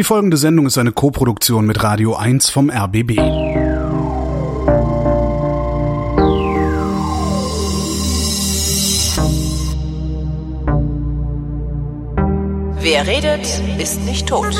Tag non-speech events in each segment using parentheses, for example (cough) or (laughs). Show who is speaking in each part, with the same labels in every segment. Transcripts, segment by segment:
Speaker 1: Die folgende Sendung ist eine Koproduktion mit Radio 1 vom RBB.
Speaker 2: Wer redet, ist nicht tot.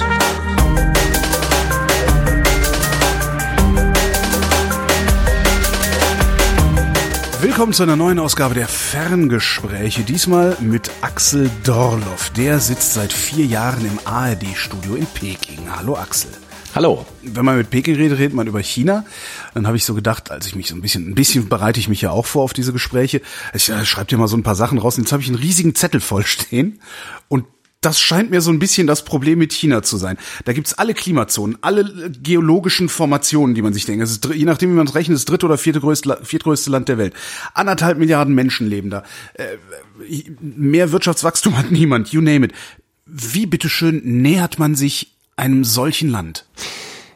Speaker 1: Willkommen zu einer neuen Ausgabe der Ferngespräche. Diesmal mit Axel Dorloff. Der sitzt seit vier Jahren im ARD-Studio in Peking. Hallo Axel.
Speaker 3: Hallo.
Speaker 1: Wenn man mit Peking redet, redet man über China. Dann habe ich so gedacht, als ich mich so ein bisschen, ein bisschen bereite ich mich ja auch vor auf diese Gespräche. Ich äh, schreibe dir mal so ein paar Sachen raus. Und jetzt habe ich einen riesigen Zettel vollstehen. Und das scheint mir so ein bisschen das Problem mit China zu sein. Da gibt's alle Klimazonen, alle geologischen Formationen, die man sich denkt. Es ist, je nachdem, wie man es rechnet, das dritte oder vierte größte, viertgrößte Land der Welt. Anderthalb Milliarden Menschen leben da. Äh, mehr Wirtschaftswachstum hat (laughs) niemand, you name it. Wie bitteschön nähert man sich einem solchen Land?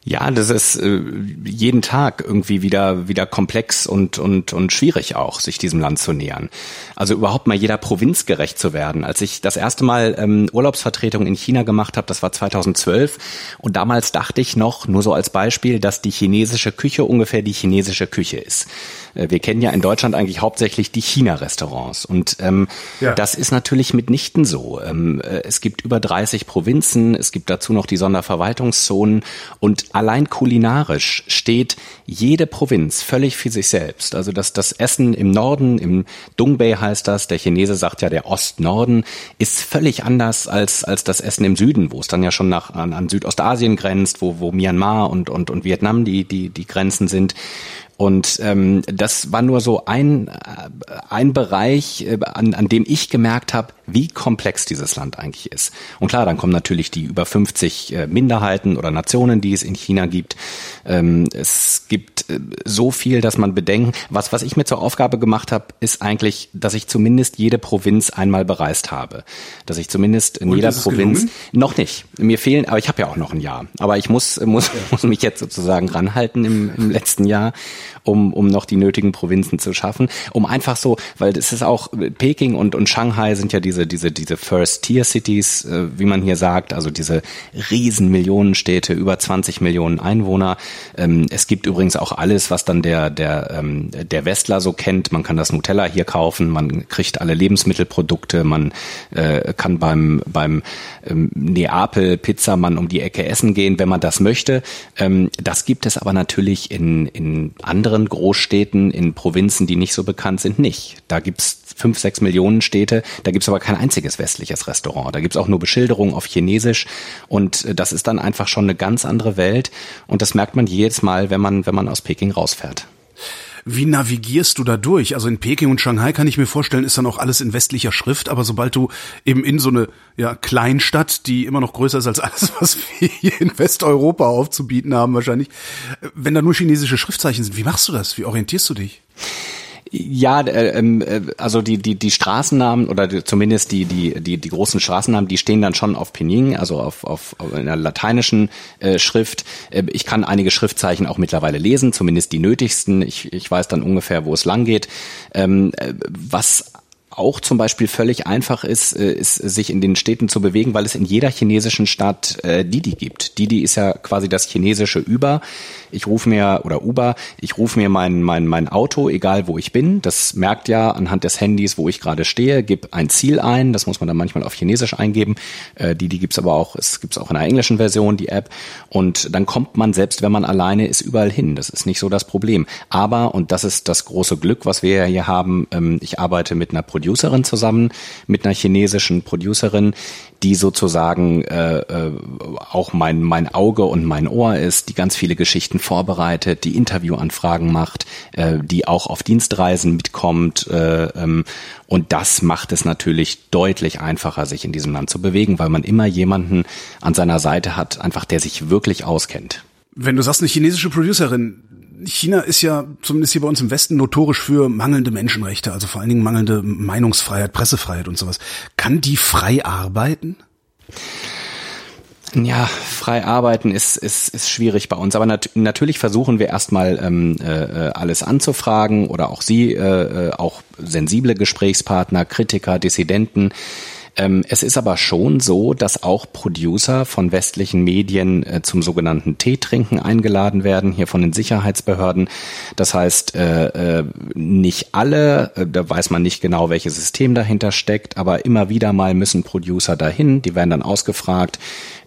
Speaker 3: Ja, das ist äh, jeden Tag irgendwie wieder wieder komplex und und und schwierig auch, sich diesem Land zu nähern. Also überhaupt mal jeder Provinz gerecht zu werden. Als ich das erste Mal ähm, Urlaubsvertretung in China gemacht habe, das war 2012, und damals dachte ich noch, nur so als Beispiel, dass die chinesische Küche ungefähr die chinesische Küche ist. Äh, wir kennen ja in Deutschland eigentlich hauptsächlich die China-Restaurants. Und ähm, ja. das ist natürlich mitnichten so. Ähm, äh, es gibt über 30 Provinzen, es gibt dazu noch die Sonderverwaltungszonen und allein kulinarisch steht jede Provinz völlig für sich selbst. Also das, das Essen im Norden, im Dongbei heißt das, der Chinese sagt ja der Ostnorden, ist völlig anders als, als das Essen im Süden, wo es dann ja schon nach, an, an Südostasien grenzt, wo, wo Myanmar und, und, und Vietnam die, die, die Grenzen sind. Und ähm, das war nur so ein, äh, ein Bereich, äh, an, an dem ich gemerkt habe, wie komplex dieses Land eigentlich ist. Und klar, dann kommen natürlich die über 50 äh, Minderheiten oder Nationen, die es in China gibt. Ähm, es gibt so viel, dass man bedenken. Was, was ich mir zur Aufgabe gemacht habe, ist eigentlich, dass ich zumindest jede Provinz einmal bereist habe. Dass ich zumindest in Und jeder Provinz gelungen? noch nicht. Mir fehlen, aber ich habe ja auch noch ein Jahr. Aber ich muss, (laughs) muss, muss mich jetzt sozusagen ranhalten im, im letzten Jahr um, um noch die nötigen Provinzen zu schaffen. Um einfach so, weil es ist auch, Peking und, und Shanghai sind ja diese, diese, diese First-Tier-Cities, äh, wie man hier sagt, also diese riesen Millionenstädte, über 20 Millionen Einwohner. Ähm, es gibt übrigens auch alles, was dann der, der, ähm, der Westler so kennt. Man kann das Nutella hier kaufen, man kriegt alle Lebensmittelprodukte, man äh, kann beim, beim ähm, Neapel Pizzamann um die Ecke essen gehen, wenn man das möchte. Ähm, das gibt es aber natürlich in, in anderen Großstädten, in Provinzen, die nicht so bekannt sind, nicht. Da gibt's fünf, sechs Millionen Städte, da gibt's aber kein einziges westliches Restaurant. Da gibt's auch nur Beschilderung auf Chinesisch und äh, das ist dann einfach schon eine ganz andere Welt und das merkt man jedes Mal, wenn man, wenn man aus Peking rausfährt.
Speaker 1: Wie navigierst du da durch? Also in Peking und Shanghai kann ich mir vorstellen, ist dann auch alles in westlicher Schrift, aber sobald du eben in so eine ja, Kleinstadt, die immer noch größer ist als alles, was wir hier in Westeuropa aufzubieten haben wahrscheinlich, wenn da nur chinesische Schriftzeichen sind, wie machst du das? Wie orientierst du dich?
Speaker 3: Ja, äh, ähm, äh, also die die die Straßennamen oder die, zumindest die die die die großen Straßennamen, die stehen dann schon auf Pinyin, also auf auf, auf einer lateinischen äh, Schrift. Äh, ich kann einige Schriftzeichen auch mittlerweile lesen, zumindest die nötigsten. Ich ich weiß dann ungefähr, wo es lang geht. Ähm, äh, was auch zum Beispiel völlig einfach ist, äh, ist, sich in den Städten zu bewegen, weil es in jeder chinesischen Stadt äh, Didi gibt. Didi ist ja quasi das chinesische Über. Ich rufe mir, oder Uber, ich rufe mir mein, mein, mein Auto, egal wo ich bin. Das merkt ja anhand des Handys, wo ich gerade stehe, gib ein Ziel ein. Das muss man dann manchmal auf Chinesisch eingeben. Äh, Didi gibt's aber auch, es gibt's auch in der englischen Version, die App. Und dann kommt man, selbst wenn man alleine ist, überall hin. Das ist nicht so das Problem. Aber, und das ist das große Glück, was wir hier haben, ähm, ich arbeite mit einer Producerin zusammen, mit einer chinesischen Producerin, die sozusagen äh, äh, auch mein, mein Auge und mein Ohr ist, die ganz viele Geschichten vorbereitet, die Interviewanfragen macht, äh, die auch auf Dienstreisen mitkommt. Äh, ähm, und das macht es natürlich deutlich einfacher, sich in diesem Land zu bewegen, weil man immer jemanden an seiner Seite hat, einfach der sich wirklich auskennt.
Speaker 1: Wenn du sagst, eine chinesische Producerin, China ist ja zumindest hier bei uns im Westen notorisch für mangelnde Menschenrechte, also vor allen Dingen mangelnde Meinungsfreiheit, Pressefreiheit und sowas. Kann die frei arbeiten?
Speaker 3: Ja, frei arbeiten ist, ist, ist schwierig bei uns. Aber nat natürlich versuchen wir erstmal ähm, äh, alles anzufragen oder auch Sie, äh, äh auch sensible Gesprächspartner, Kritiker, Dissidenten Ähm, es ist aber schon so, dass auch Producer von westlichen Medien äh, zum sogenannten Teetrinken eingeladen werden, hier von den Sicherheitsbehörden. Das heißt, äh, äh, nicht alle, äh, da weiß man nicht genau, welches System dahinter steckt, aber immer wieder mal müssen Producer dahin, die werden dann ausgefragt,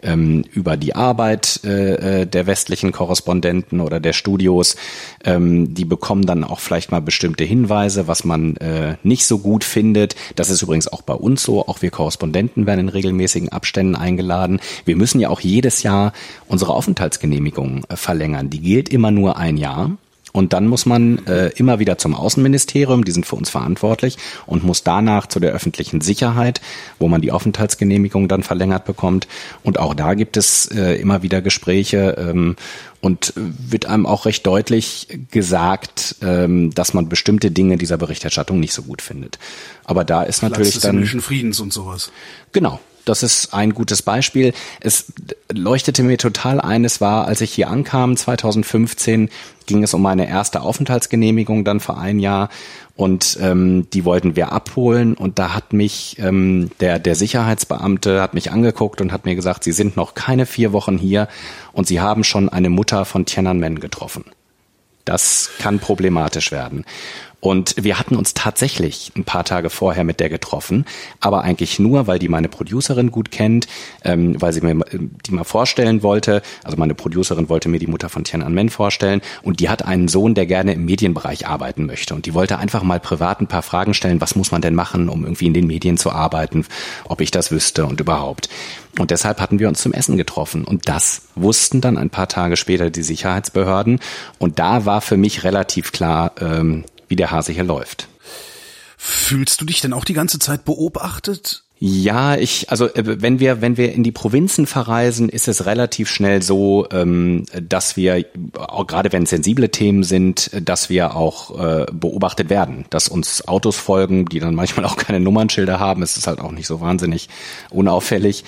Speaker 3: ähm, über die Arbeit äh, äh, der westlichen Korrespondenten oder der Studios. Ähm, die bekommen dann auch vielleicht mal bestimmte Hinweise, was man äh, nicht so gut findet. Das ist übrigens auch bei uns so. Auch wir Korrespondenten werden in regelmäßigen Abständen eingeladen. Wir müssen ja auch jedes Jahr unsere Aufenthaltsgenehmigung äh, verlängern. Die gilt immer nur ein Jahr. Und dann muss man äh, immer wieder zum Außenministerium, die sind für uns verantwortlich, und muss danach zu der öffentlichen Sicherheit, wo man die Aufenthaltsgenehmigung dann verlängert bekommt. Und auch da gibt es äh, immer wieder Gespräche ähm, und wird einem auch recht deutlich gesagt, ähm, dass man bestimmte Dinge dieser Berichterstattung nicht so gut findet. Aber da ist natürlich Platz des
Speaker 1: dann Friedens und sowas.
Speaker 3: Genau, das ist ein gutes Beispiel. Es leuchtete mir total ein, es war, als ich hier ankam, 2015, ging es um meine erste Aufenthaltsgenehmigung dann vor ein Jahr und ähm, die wollten wir abholen und da hat mich ähm, der der Sicherheitsbeamte hat mich angeguckt und hat mir gesagt, Sie sind noch keine vier Wochen hier und Sie haben schon eine Mutter von Tiananmen getroffen. Das kann problematisch werden. Und wir hatten uns tatsächlich ein paar Tage vorher mit der getroffen, aber eigentlich nur, weil die meine Producerin gut kennt, ähm, weil sie mir die mal vorstellen wollte. Also meine Producerin wollte mir die Mutter von Tiananmen vorstellen und die hat einen Sohn, der gerne im Medienbereich arbeiten möchte. Und die wollte einfach mal privat ein paar Fragen stellen, was muss man denn machen, um irgendwie in den Medien zu arbeiten, ob ich das wüsste und überhaupt. Und deshalb hatten wir uns zum Essen getroffen. Und das wussten dann ein paar Tage später die Sicherheitsbehörden. Und da war für mich relativ klar, ähm, wie der Hase hier läuft.
Speaker 1: Fühlst du dich denn auch die ganze Zeit beobachtet?
Speaker 3: Ja, ich, also äh, wenn wir, wenn wir in die Provinzen verreisen, ist es relativ schnell so, ähm, dass wir, auch gerade wenn sensible Themen sind, dass wir auch äh, beobachtet werden, dass uns Autos folgen, die dann manchmal auch keine Nummernschilder haben. Es ist halt auch nicht so wahnsinnig unauffällig.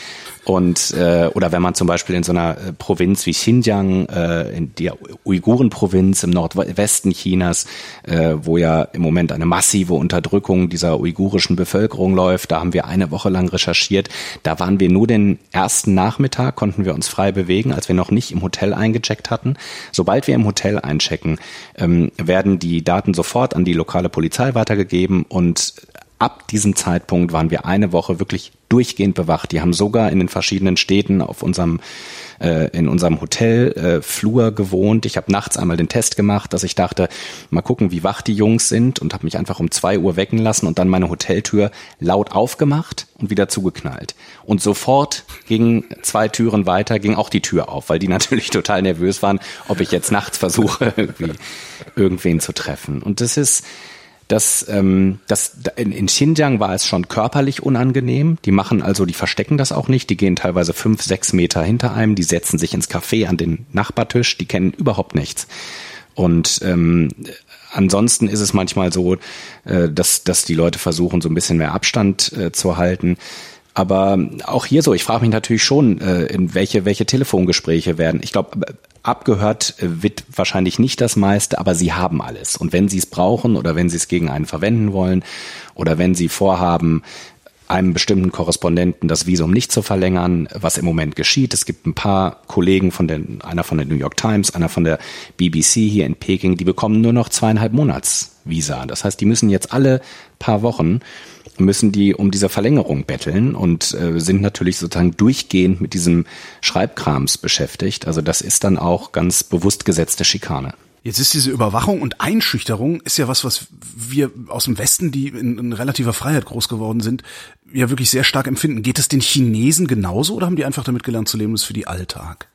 Speaker 3: Und äh, oder wenn man zum Beispiel in so einer äh, Provinz wie Xinjiang, äh, in der Uiguren-Provinz im Nordwesten Chinas, äh, wo ja im Moment eine massive Unterdrückung dieser uigurischen Bevölkerung läuft, da haben wir eine Woche lang recherchiert. Da waren wir nur den ersten Nachmittag, konnten wir uns frei bewegen, als wir noch nicht im Hotel eingecheckt hatten. Sobald wir im Hotel einchecken, ähm, werden die Daten sofort an die lokale Polizei weitergegeben und ab diesem Zeitpunkt waren wir eine Woche wirklich durchgehend bewacht. Die haben sogar in den verschiedenen Städten auf unserem äh, in unserem Hotel äh, Flur gewohnt. Ich habe nachts einmal den Test gemacht, dass ich dachte, mal gucken, wie wach die Jungs sind und habe mich einfach um zwei Uhr wecken lassen und dann meine Hoteltür laut aufgemacht und wieder zugeknallt. Und sofort ging zwei Türen weiter, ging auch die Tür auf, weil die (laughs) natürlich total nervös waren, ob ich jetzt nachts versuche, (laughs) irgendwie irgendwen zu treffen. Und das ist dass ähm, das in, in Xinjiang war es schon körperlich unangenehm. Die machen also, die verstecken das auch nicht. Die gehen teilweise fünf, sechs Meter hinter einem. Die setzen sich ins Café an den Nachbartisch. Die kennen überhaupt nichts. Und ähm, ansonsten ist es manchmal so, äh, dass dass die Leute versuchen, so ein bisschen mehr Abstand äh, zu halten. Aber auch hier so, ich frage mich natürlich schon, äh, in welche, welche Telefongespräche werden. Ich glaube, abgehört äh, wird wahrscheinlich nicht das meiste, aber sie haben alles. Und wenn sie es brauchen oder wenn sie es gegen einen verwenden wollen oder wenn sie vorhaben, einem bestimmten Korrespondenten das Visum nicht zu verlängern, was im Moment geschieht. Es gibt ein paar Kollegen von den, einer von der New York Times, einer von der BBC hier in Peking, die bekommen nur noch zweieinhalb Monats Visa. Das heißt, die müssen jetzt alle paar Wochen müssen die um diese Verlängerung betteln und äh, sind natürlich sozusagen durchgehend mit diesem Schreibkrams beschäftigt. Also das ist dann auch ganz bewusst gesetzte Schikane.
Speaker 1: Jetzt ist diese Überwachung und Einschüchterung ist ja was, was wir aus dem Westen, die in, in, relativer Freiheit groß geworden sind, ja wirklich sehr stark empfinden. Geht es den Chinesen genauso oder haben die einfach damit gelernt zu leben, das ist für die Alltag?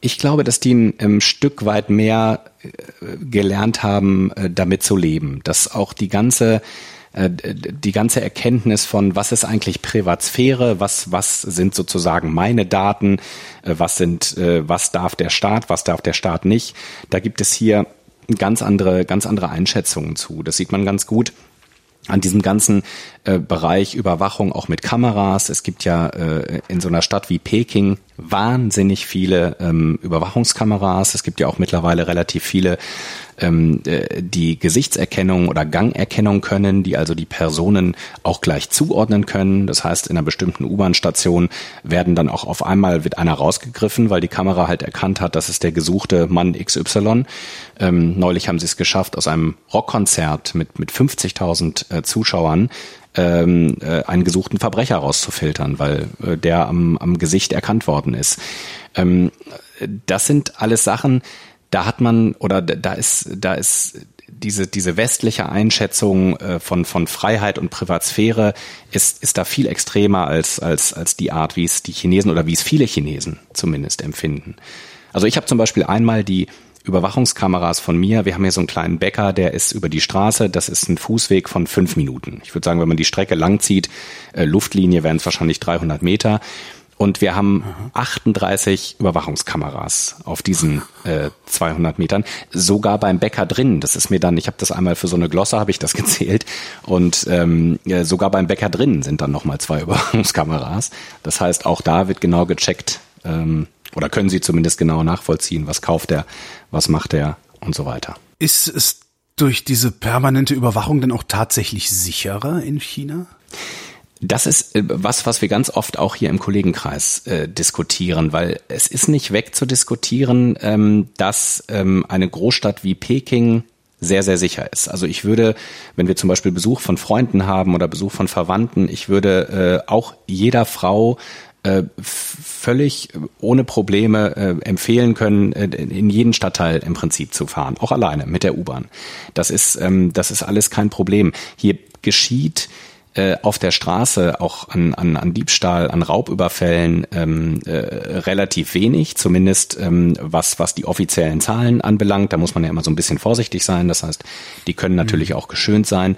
Speaker 3: Ich glaube, dass die ein ähm, Stück weit mehr äh, gelernt haben, äh, damit zu leben. Dass auch die ganze die ganze Erkenntnis von, was ist eigentlich Privatsphäre, was, was sind sozusagen meine Daten, äh, was sind, äh, was darf der Staat, was darf der Staat nicht. Da gibt es hier ganz andere, ganz andere Einschätzungen zu. Das sieht man ganz gut an diesem ganzen äh, Bereich Überwachung auch mit Kameras. Es gibt ja äh, in so einer Stadt wie Peking wahnsinnig viele ähm, Überwachungskameras. Es gibt ja auch mittlerweile relativ viele ähm, äh, die Gesichtserkennung oder Gangerkennung können, die also die Personen auch gleich zuordnen können. Das heißt, in einer bestimmten U-Bahn-Station werden dann auch auf einmal wird einer rausgegriffen, weil die Kamera halt erkannt hat, das ist der gesuchte Mann XY. Ähm, neulich haben sie es geschafft, aus einem Rockkonzert mit, mit 50.000 äh, Zuschauern ähm, äh, einen gesuchten Verbrecher rauszufiltern, weil äh, der am, am Gesicht erkannt worden ist. Ähm, das sind alles Sachen, da hat man oder da ist da ist diese diese westliche Einschätzung äh, von von Freiheit und Privatsphäre ist ist da viel extremer als als als die Art, wie es die Chinesen oder wie es viele Chinesen zumindest empfinden. Also ich habe zum Beispiel einmal die Überwachungskameras von mir. Wir haben hier so einen kleinen Bäcker, der ist über die Straße. Das ist ein Fußweg von fünf Minuten. Ich würde sagen, wenn man die Strecke lang zieht, äh, Luftlinie wären es wahrscheinlich 300 Meter. Und wir haben 38 Überwachungskameras auf diesen äh, 200 Metern, sogar beim Bäcker drin. Das ist mir dann, ich habe das einmal für so eine Glosse habe ich das (laughs) gezählt und ähm, sogar beim Bäcker drin sind dann nochmal zwei (laughs) Überwachungskameras. Das heißt, auch da wird genau gecheckt ähm, oder können Sie zumindest genau nachvollziehen, was kauft er, was macht er und so weiter.
Speaker 1: Ist es durch diese permanente Überwachung denn auch tatsächlich sicherer in China?
Speaker 3: Das ist äh, was, was wir ganz oft auch hier im Kollegenkreis äh, diskutieren, weil es ist nicht wegzudiskutieren, ähm, dass ähm, eine Großstadt wie Peking sehr, sehr sicher ist. Also ich würde, wenn wir zum Beispiel Besuch von Freunden haben oder Besuch von Verwandten, ich würde äh, auch jeder Frau äh, völlig ohne Probleme äh, empfehlen können, äh, in jeden Stadtteil im Prinzip zu fahren, auch alleine mit der U-Bahn. Das ist, ähm, das ist alles kein Problem. Hier geschieht äh, auf der Straße auch an, an, an Diebstahl, an Raubüberfällen ähm, äh, relativ wenig, zumindest ähm, was, was die offiziellen Zahlen anbelangt. Da muss man ja immer so ein bisschen vorsichtig sein. Das heißt, die können natürlich mhm. auch geschönt sein.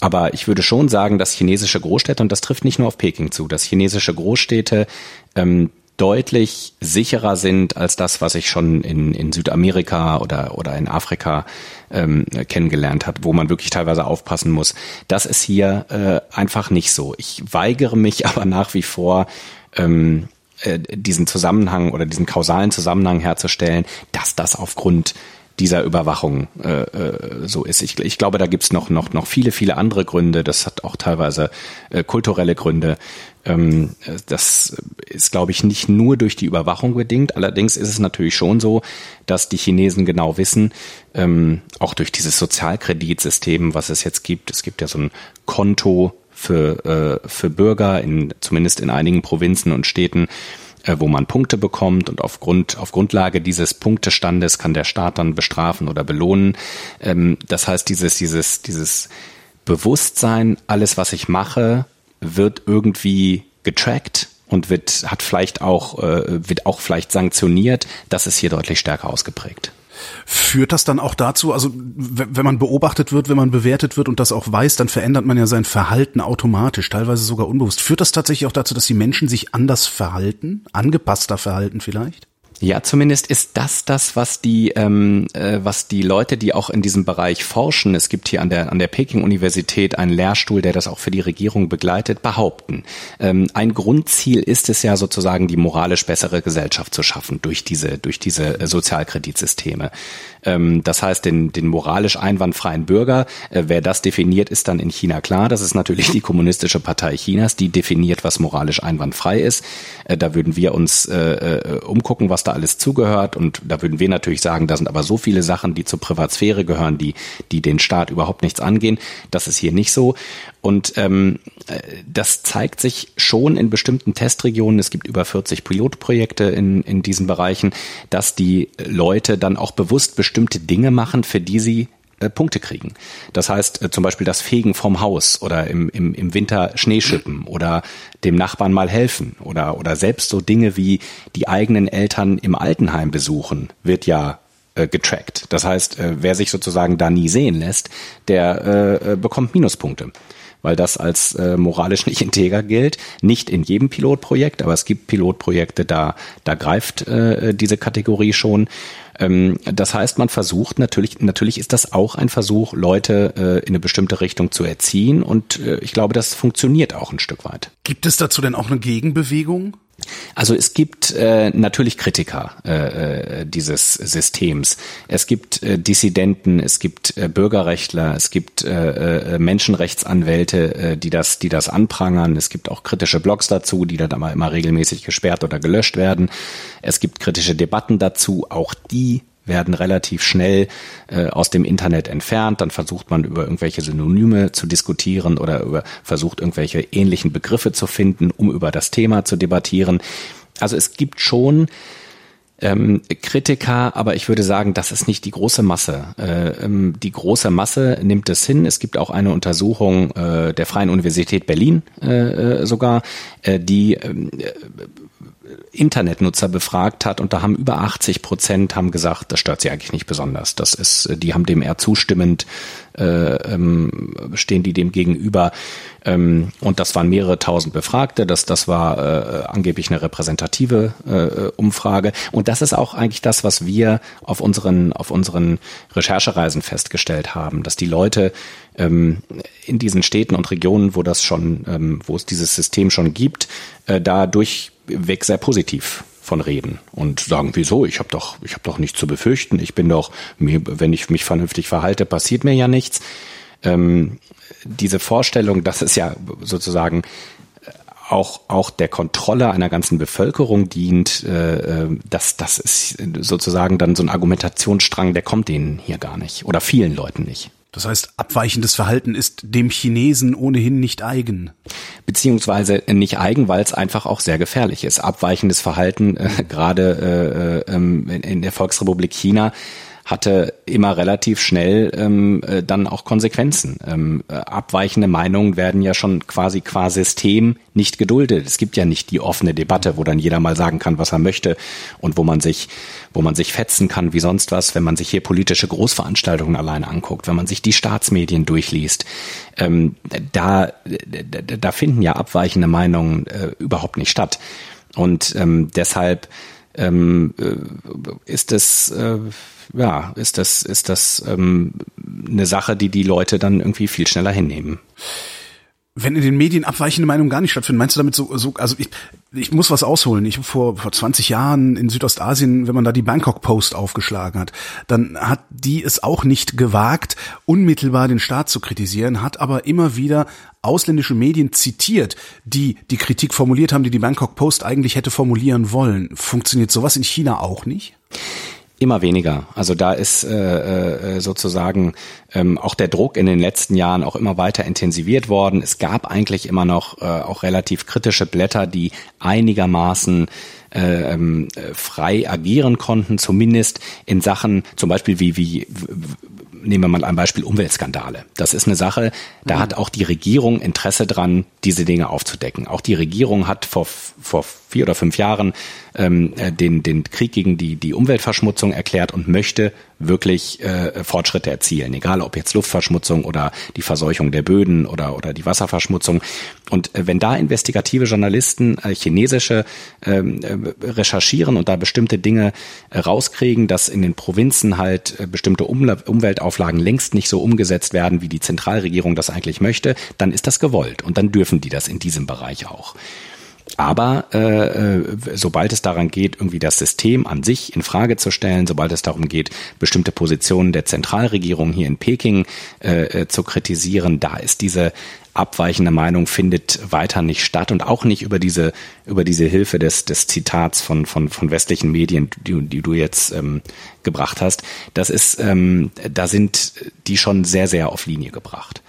Speaker 3: Aber ich würde schon sagen, dass chinesische Großstädte, und das trifft nicht nur auf Peking zu, dass chinesische Großstädte ähm, deutlich sicherer sind als das, was ich schon in, in Südamerika oder, oder in Afrika ähm, kennengelernt habe, wo man wirklich teilweise aufpassen muss. Das ist hier äh, einfach nicht so. Ich weigere mich (laughs) aber nach wie vor, ähm, äh, diesen Zusammenhang oder diesen kausalen Zusammenhang herzustellen, dass das aufgrund dieser Überwachung äh, äh, so ist. Ich, ich glaube, da gibt's noch, noch, noch viele, viele andere Gründe. Das hat auch teilweise äh, kulturelle Gründe. Ähm, das ist, glaube ich, nicht nur durch die Überwachung bedingt. Allerdings ist es natürlich schon so, dass die Chinesen genau wissen, ähm, auch durch dieses Sozialkreditsystem, was es jetzt gibt. Es gibt ja so ein Konto für, äh, für Bürger, in, zumindest in einigen Provinzen und Städten, äh, wo man Punkte bekommt und aufgrund, auf Grundlage dieses Punktestandes kann der Staat dann bestrafen oder belohnen. Ähm, das heißt, dieses, dieses, dieses Bewusstsein, alles, was ich mache, wird irgendwie getrackt und wird, hat vielleicht auch, äh, wird auch vielleicht sanktioniert. Das ist hier deutlich stärker ausgeprägt.
Speaker 1: Führt das dann auch dazu, also wenn man beobachtet wird, wenn man bewertet wird und das auch weiß, dann verändert man ja sein Verhalten automatisch, teilweise sogar unbewusst. Führt das tatsächlich auch dazu, dass die Menschen sich anders verhalten, angepasster verhalten vielleicht?
Speaker 3: Ja, zumindest ist das das, was die, ähm, äh, was die Leute, die auch in diesem Bereich forschen, es gibt hier an der an der Peking-Universität einen Lehrstuhl, der das auch für die Regierung begleitet, behaupten. Ähm, ein Grundziel ist es ja sozusagen, die moralisch bessere Gesellschaft zu schaffen durch diese durch diese äh, Sozialkreditsysteme. Ähm, das heißt, den den moralisch einwandfreien Bürger, äh, wer das definiert, ist dann in China klar. Das ist natürlich die kommunistische Partei Chinas, die definiert, was moralisch einwandfrei ist. Äh, da würden wir uns äh, äh umgucken, was da da alles zugehört. Und da würden wir natürlich sagen, da sind aber so viele Sachen, die zur Privatsphäre gehören, die, die den Staat überhaupt nichts angehen. Das ist hier nicht so. Und ähm, äh, das zeigt sich schon in bestimmten Testregionen. Es gibt über 40 Pilotprojekte in, in diesen Bereichen, dass die Leute dann auch bewusst bestimmte Dinge machen, für die sie äh, Punkte kriegen. Das heißt äh, zum Beispiel das Fegen vom Haus oder im, im, im Winter Schneeschippen oder dem Nachbarn mal helfen oder, oder selbst so Dinge wie die eigenen Eltern im Altenheim besuchen, wird ja äh, getrackt. Das heißt, äh, wer sich sozusagen da nie sehen lässt, der äh, äh bekommt Minuspunkte weil das als äh, moralisch nicht integer gilt. Nicht in jedem Pilotprojekt, aber es gibt Pilotprojekte, da, da greift äh, diese Kategorie schon. Ähm, das heißt, man versucht natürlich, natürlich ist das auch ein Versuch, Leute äh, in eine bestimmte Richtung zu erziehen und äh, ich glaube, das funktioniert auch ein Stück weit.
Speaker 1: Gibt es dazu denn auch eine Gegenbewegung?
Speaker 3: Also es gibt äh, natürlich Kritiker äh, äh, dieses Systems. Es gibt äh, Dissidenten, es gibt äh, Bürgerrechtler, es gibt äh, äh, Menschenrechtsanwälte, äh, die das, die das anprangern. Es gibt auch kritische Blogs dazu, die dann aber immer regelmäßig gesperrt oder gelöscht werden. Es gibt kritische Debatten dazu, auch die werden relativ schnell äh, aus dem Internet entfernt. Dann versucht man über irgendwelche Synonyme zu diskutieren oder über, versucht irgendwelche ähnlichen Begriffe zu finden, um über das Thema zu debattieren. Also es gibt schon ähm, Kritiker, aber ich würde sagen, das ist nicht die große Masse. Äh, ähm, die große Masse nimmt es hin. Es gibt auch eine Untersuchung äh, der Freien Universität Berlin äh, äh sogar, äh, die ähm, Internetnutzer befragt hat und da haben über 80 Prozent haben gesagt, das stört sie eigentlich nicht besonders. Das ist, die haben dem eher zustimmend, äh, ähm, stehen die dem gegenüber. Ähm, und das waren mehrere tausend Befragte. Das, das war äh, angeblich eine repräsentative äh, Umfrage. Und das ist auch eigentlich das, was wir auf unseren, auf unseren Recherchereisen festgestellt haben, dass die Leute ähm, in diesen Städten und Regionen, wo das schon, ähm, wo es dieses System schon gibt, äh, da durchweg sehr positiv von reden und sagen, wieso? Ich habe doch, ich habe doch nichts zu befürchten. Ich bin doch, wenn ich mich vernünftig verhalte, passiert mir ja nichts. Ähm, diese Vorstellung, dass es ja sozusagen auch, auch der Kontrolle einer ganzen Bevölkerung dient, äh, äh, das, das ist sozusagen dann so ein Argumentationsstrang, der kommt denen hier gar nicht oder vielen Leuten nicht.
Speaker 1: Das heißt, abweichendes Verhalten ist dem Chinesen ohnehin nicht eigen.
Speaker 3: Beziehungsweise nicht eigen, weil es einfach auch sehr gefährlich ist. Abweichendes Verhalten, äh, gerade äh, äh, ähm, in der Volksrepublik China, hatte immer relativ schnell ähm, äh, dann auch Konsequenzen. Ähm, äh, abweichende Meinungen werden ja schon quasi qua System nicht geduldet. Es gibt ja nicht die offene Debatte, wo dann jeder mal sagen kann, was er möchte und wo man sich, wo man sich fetzen kann wie sonst was, wenn man sich hier politische Großveranstaltungen alleine anguckt, wenn man sich die Staatsmedien durchliest. Ähm, da, da, finden ja abweichende Meinungen äh, überhaupt nicht statt. Und ähm, deshalb ähm, äh, ist es äh, ja, ist das, ist das ähm, eine Sache, die die Leute dann irgendwie viel schneller hinnehmen.
Speaker 1: Wenn in den Medien abweichende Meinungen gar nicht stattfinden, meinst du damit so, so also ich, ich muss was ausholen. Ich vor, vor 20 Jahren in Südostasien, wenn man da die Bangkok Post aufgeschlagen hat, dann hat die es auch nicht gewagt, unmittelbar den Staat zu kritisieren, hat aber immer wieder ausländische Medien zitiert, die die Kritik formuliert haben, die die Bangkok Post eigentlich hätte formulieren wollen. Funktioniert sowas in China auch nicht?
Speaker 3: Immer weniger. Also da ist äh, äh, sozusagen ähm, auch der Druck in den letzten Jahren auch immer weiter intensiviert worden. Es gab eigentlich immer noch äh, auch relativ kritische Blätter, die einigermaßen äh, ähm, frei agieren konnten, zumindest in Sachen zum Beispiel wie, wie nehmen wir mal ein Beispiel Umweltskandale. Das ist eine Sache, da mhm. hat auch die Regierung Interesse dran, diese Dinge aufzudecken. Auch die Regierung hat vor, vor vier oder fünf Jahren ähm, äh, den, den Krieg gegen die, die Umweltverschmutzung erklärt und möchte wirklich äh, Fortschritte erzielen, egal ob jetzt Luftverschmutzung oder die Verseuchung der Böden oder, oder die Wasserverschmutzung. Und äh, wenn da investigative Journalisten äh, chinesische ähm, äh, recherchieren und da bestimmte Dinge äh, rauskriegen, dass in den Provinzen halt äh, bestimmte Umle Umweltauflagen längst nicht so umgesetzt werden, wie die Zentralregierung das eigentlich möchte, dann ist das gewollt und dann dürfen die das in diesem Bereich auch. Aber äh, äh, sobald es daran geht, irgendwie das System an sich in Frage zu stellen, sobald es darum geht, bestimmte Positionen der Zentralregierung hier in Peking äh, äh, zu kritisieren, da ist diese abweichende Meinung findet weiter nicht statt und auch nicht über diese über diese Hilfe des des Zitats von von von westlichen Medien, die, die du jetzt ähm, gebracht hast. Das ist ähm, da sind die schon sehr sehr auf Linie gebracht.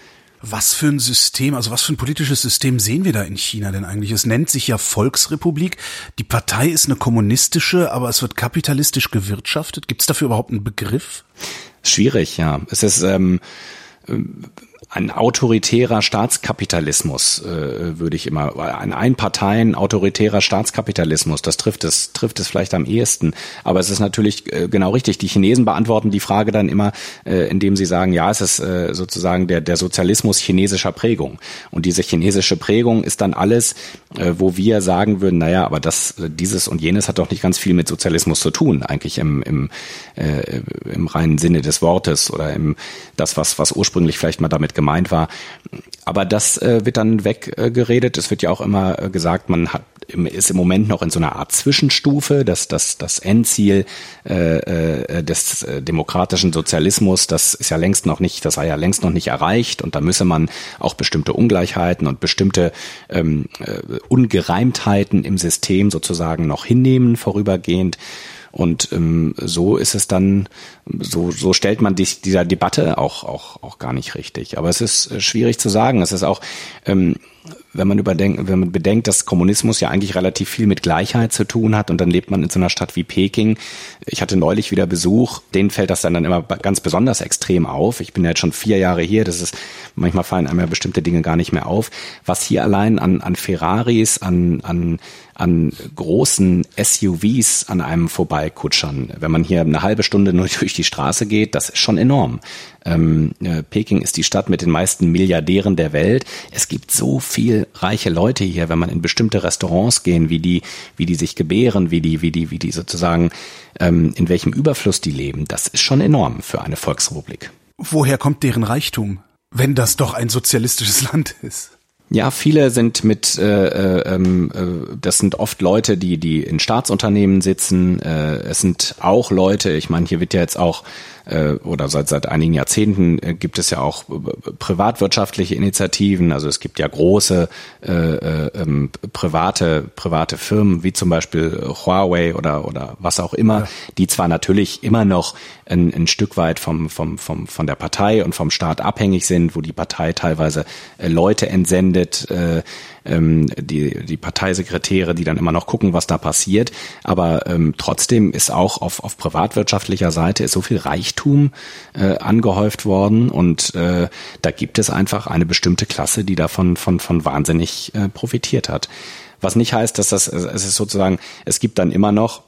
Speaker 1: Was für ein System, also was für ein politisches System sehen wir da in China denn eigentlich? Es nennt sich ja Volksrepublik. Die Partei ist eine kommunistische, aber es wird kapitalistisch gewirtschaftet. Gibt es dafür überhaupt einen Begriff?
Speaker 3: Schwierig, ja. Es ist ähm, ein autoritärer Staatskapitalismus, äh, würde ich immer, ein Einparteien autoritärer Staatskapitalismus, das trifft es, trifft es vielleicht am ehesten. Aber es ist natürlich äh, genau richtig. Die Chinesen beantworten die Frage dann immer, äh, indem sie sagen, ja, es ist äh, sozusagen der, der Sozialismus chinesischer Prägung. Und diese chinesische Prägung ist dann alles, äh, wo wir sagen würden, naja, aber das, dieses und jenes hat doch nicht ganz viel mit Sozialismus zu tun, eigentlich im, im, äh, im reinen Sinne des Wortes oder im, das, was, was ursprünglich vielleicht mal damit gemeint war. Aber das äh, wird dann weggeredet. es wird ja auch immer äh, gesagt, man hat, ist im Moment noch in so einer Art Zwischenstufe, dass das, das Endziel äh, äh, des äh, demokratischen Sozialismus, das ist ja längst noch nicht, das sei ja längst noch nicht erreicht und da müsse man auch bestimmte Ungleichheiten und bestimmte ähm, äh, Ungereimtheiten im System sozusagen noch hinnehmen vorübergehend. Und ähm, so ist es dann, so, so stellt man dich dieser Debatte auch, auch, auch gar nicht richtig. Aber es ist äh, schwierig zu sagen. Es ist auch, ähm, wenn man überdenkt, wenn man bedenkt, dass Kommunismus ja eigentlich relativ viel mit Gleichheit zu tun hat und dann lebt man in so einer Stadt wie Peking. Ich hatte neulich wieder Besuch, denen fällt das dann, dann immer ganz besonders extrem auf. Ich bin ja jetzt schon vier Jahre hier, das ist, manchmal fallen einem ja bestimmte Dinge gar nicht mehr auf. Was hier allein an, an Ferraris, an, an an großen SUVs an einem vorbeikutschern. Wenn man hier eine halbe Stunde nur (laughs) durch die Straße geht, das ist schon enorm. Ähm, äh, Peking ist die Stadt mit den meisten Milliardären der Welt. Es gibt so viel reiche Leute hier, wenn man in bestimmte Restaurants gehen, wie die, wie die sich gebären, wie die, wie die, wie die sozusagen, ähm, in welchem Überfluss die leben. Das ist schon enorm für eine Volksrepublik.
Speaker 1: Woher kommt deren Reichtum, wenn das doch ein sozialistisches (laughs) Land ist?
Speaker 3: Ja, viele sind mit, äh, äh, ähm, äh, das sind oft Leute, die die in Staatsunternehmen sitzen. Äh, es sind auch Leute, ich meine, hier wird ja jetzt auch äh, oder seit seit einigen Jahrzehnten äh, gibt es ja auch äh, privatwirtschaftliche Initiativen. Also es gibt ja große äh, äh, ähm, private private Firmen wie zum Beispiel Huawei oder oder was auch immer, ja. die zwar natürlich immer noch ein, ein Stück weit vom vom vom von der Partei und vom Staat abhängig sind, wo die Partei teilweise äh, Leute entsendet. Äh, ähm, die, die Parteisekretäre, die dann immer noch gucken, was da passiert. Aber ähm, trotzdem ist auch auf, auf privatwirtschaftlicher Seite ist so viel Reichtum äh, angehäuft worden und äh, da gibt es einfach eine bestimmte Klasse, die davon von, von wahnsinnig äh, profitiert hat. Was nicht heißt, dass das, es ist sozusagen, es gibt dann immer noch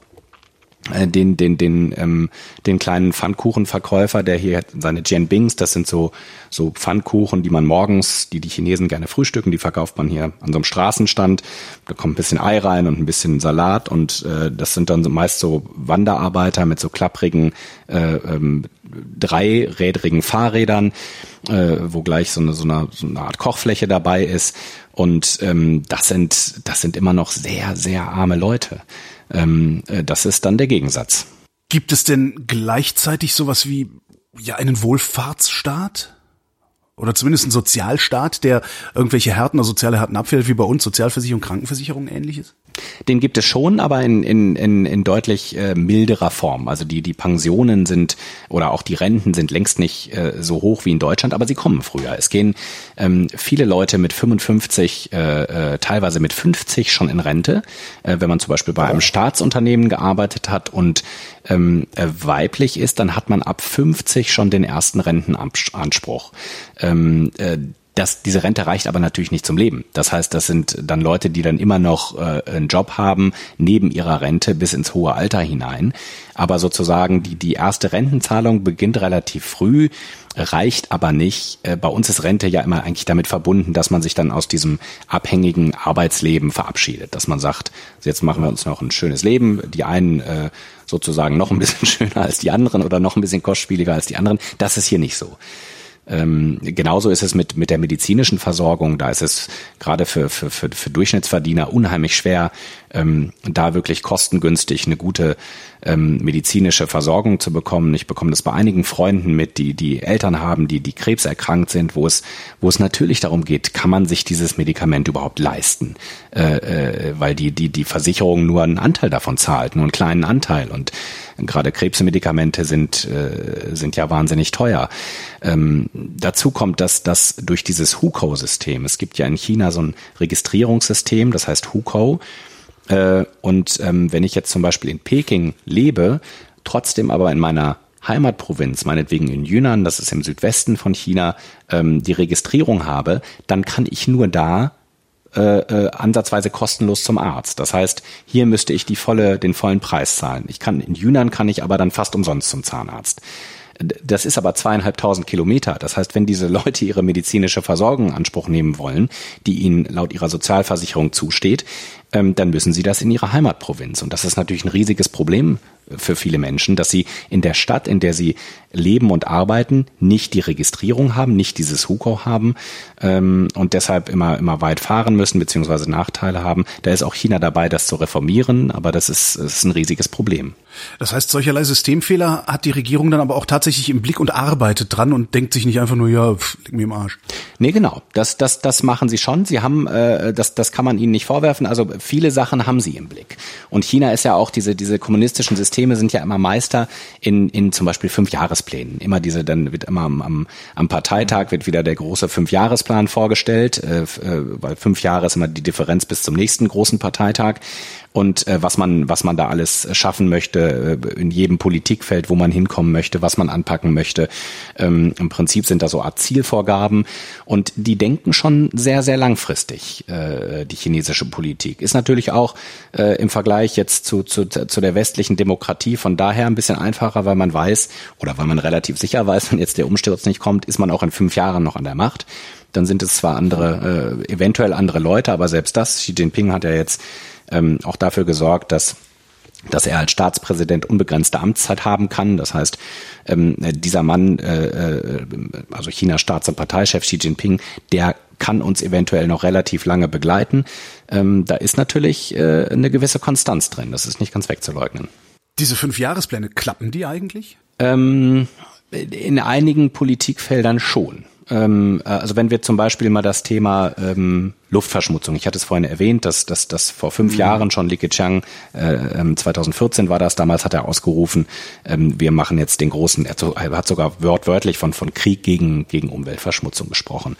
Speaker 3: den den den ähm, den kleinen Pfannkuchenverkäufer, der hier seine Jianbings, das sind so so Pfannkuchen, die man morgens, die die Chinesen gerne frühstücken, die verkauft man hier an so einem Straßenstand. Da kommt ein bisschen Ei rein und ein bisschen Salat und äh, das sind dann so meist so Wanderarbeiter mit so klapprigen äh, ähm, dreirädrigen Fahrrädern, äh, wo gleich so eine, so eine so eine Art Kochfläche dabei ist und ähm, das sind das sind immer noch sehr sehr arme Leute. Ähm, äh, das ist dann der Gegensatz.
Speaker 1: Gibt es denn gleichzeitig sowas wie ja einen Wohlfahrtsstaat? Oder zumindest einen Sozialstaat, der irgendwelche Härten oder soziale Härten abfällt, wie bei uns Sozialversicherung, Krankenversicherung ähnliches?
Speaker 3: Den gibt es schon, aber in, in, in, in deutlich äh, milderer Form. Also die, die Pensionen sind oder auch die Renten sind längst nicht äh, so hoch wie in Deutschland, aber sie kommen früher. Es gehen ähm, viele Leute mit 55, äh, äh, teilweise mit 50 schon in Rente, äh, wenn man zum Beispiel bei einem Staatsunternehmen gearbeitet hat und ähm, äh, weiblich ist, dann hat man ab 50 schon den ersten Rentenanspruch. Ähm, äh, das, diese Rente reicht aber natürlich nicht zum Leben. Das heißt, das sind dann Leute, die dann immer noch äh, einen Job haben, neben ihrer Rente bis ins hohe Alter hinein. Aber sozusagen die, die erste Rentenzahlung beginnt relativ früh, reicht aber nicht. Äh, bei uns ist Rente ja immer eigentlich damit verbunden, dass man sich dann aus diesem abhängigen Arbeitsleben verabschiedet. Dass man sagt, jetzt machen wir uns noch ein schönes Leben. Die einen äh, sozusagen noch ein bisschen (laughs) schöner als die anderen oder noch ein bisschen kostspieliger als die anderen. Das ist hier nicht so. Ähm, genauso ist es mit, mit der medizinischen Versorgung. Da ist es gerade für, für, für, für Durchschnittsverdiener unheimlich schwer, ähm, da wirklich kostengünstig eine gute ähm, medizinische Versorgung zu bekommen. Ich bekomme das bei einigen Freunden mit, die die Eltern haben, die die Krebs erkrankt sind, wo es wo es natürlich darum geht, kann man sich dieses Medikament überhaupt leisten, äh, äh, weil die die die Versicherung nur einen Anteil davon zahlt, nur einen kleinen Anteil und gerade Krebsmedikamente sind äh, sind ja wahnsinnig teuer. Ähm, dazu kommt, dass das durch dieses Hukou-System, es gibt ja in China so ein Registrierungssystem, das heißt Hukou, äh, und ähm, wenn ich jetzt zum Beispiel in Peking lebe, trotzdem aber in meiner Heimatprovinz, meinetwegen in Yunnan, das ist im Südwesten von China, ähm, die Registrierung habe, dann kann ich nur da äh, äh, ansatzweise kostenlos zum Arzt. Das heißt, hier müsste ich die volle, den vollen Preis zahlen. Ich kann in Yunnan kann ich aber dann fast umsonst zum Zahnarzt. Das ist aber zweieinhalbtausend Kilometer. Das heißt, wenn diese Leute ihre medizinische Versorgung in Anspruch nehmen wollen, die ihnen laut ihrer Sozialversicherung zusteht, dann müssen sie das in ihrer Heimatprovinz. Und das ist natürlich ein riesiges Problem für viele Menschen, dass sie in der Stadt, in der sie leben und arbeiten, nicht die Registrierung haben, nicht dieses Huko haben ähm, und deshalb immer immer weit fahren müssen beziehungsweise Nachteile haben. Da ist auch China dabei, das zu reformieren, aber das ist, das ist ein riesiges Problem.
Speaker 1: Das heißt, solcherlei Systemfehler hat die Regierung dann aber auch tatsächlich im Blick und arbeitet dran und denkt sich nicht einfach nur, ja, pff, leg mir im Arsch.
Speaker 3: Nee, genau. Das, das, das machen sie schon. Sie haben, äh, das, das kann man ihnen nicht vorwerfen. Also viele Sachen haben sie im Blick. Und China ist ja auch, diese, diese kommunistischen Systeme sind ja immer Meister in, in zum Beispiel Fünfjahresplänen. Immer diese, dann wird immer am, am, am Parteitag wird wieder der große Fünfjahresplan vorgestellt, äh, äh, weil fünf Jahre ist immer die Differenz bis zum nächsten großen Parteitag und äh, was man was man da alles schaffen möchte äh, in jedem Politikfeld, wo man hinkommen möchte, was man anpacken möchte. Ähm, Im Prinzip sind da so Art Zielvorgaben und die denken schon sehr sehr langfristig. Äh, die chinesische Politik ist natürlich auch äh, im Vergleich jetzt zu, zu zu der westlichen Demokratie von daher ein bisschen einfacher, weil man weiß oder weil man relativ sicher weiß, wenn jetzt der Umsturz nicht kommt, ist man auch in fünf Jahren noch an der Macht dann sind es zwar andere, äh, eventuell andere Leute, aber selbst das, Xi Jinping hat ja jetzt ähm, auch dafür gesorgt, dass dass er als Staatspräsident unbegrenzte Amtszeit haben kann. Das heißt, ähm, dieser Mann, äh, äh, also Chinas Staats- und Parteichef Xi Jinping, der kann uns eventuell noch relativ lange begleiten. Ähm, da ist natürlich äh, eine gewisse Konstanz drin. Das ist nicht ganz wegzuleugnen.
Speaker 1: Diese fünf Jahrespläne, klappen die eigentlich?
Speaker 3: Ähm, in einigen Politikfeldern schon. Ähm, äh, also wenn wir zum Beispiel mal das Thema ähm, Luftverschmutzung, ich hatte es vorhin erwähnt, dass dass, dass vor fünf mhm. Jahren schon Li Keqiang, äh, 2014 ähm, war das, damals hat er ausgerufen, ähm, wir machen jetzt den großen, er hat sogar wörtwörtlich von, von Krieg gegen, gegen Umweltverschmutzung gesprochen.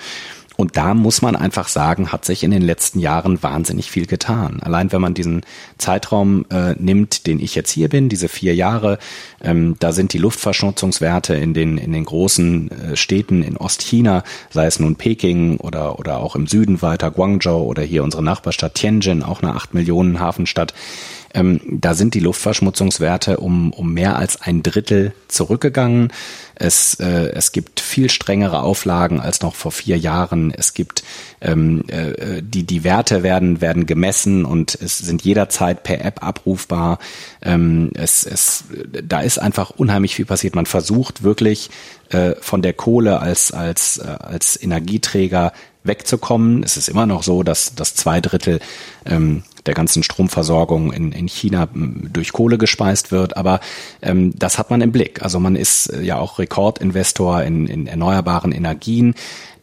Speaker 3: Und da muss man einfach sagen, hat sich in den letzten Jahren wahnsinnig viel getan. Allein wenn man diesen Zeitraum äh, nimmt, den ich jetzt hier bin, diese vier Jahre, ähm, da sind die Luftverschmutzungswerte in den, in den großen äh, Städten in Ostchina, sei es nun Peking oder, oder auch im Süden weiter Guangzhou oder hier unsere Nachbarstadt Tianjin, auch eine acht Millionen Hafenstadt, ähm, da sind die Luftverschmutzungswerte um, um mehr als ein Drittel zurückgegangen. Es, äh, es gibt viel strengere Auflagen als noch vor vier Jahren. Es gibt ähm, äh, die die Werte werden werden gemessen und es sind jederzeit per App abrufbar. Ähm, es, es da ist einfach unheimlich viel passiert. Man versucht wirklich äh, von der Kohle als als äh, als Energieträger wegzukommen. Es ist immer noch so, dass, dass zwei Drittel ähm, der ganzen Stromversorgung in, in China durch Kohle gespeist wird. Aber ähm, das hat man im Blick. Also man ist äh, ja auch Rekordinvestor in, in erneuerbaren Energien.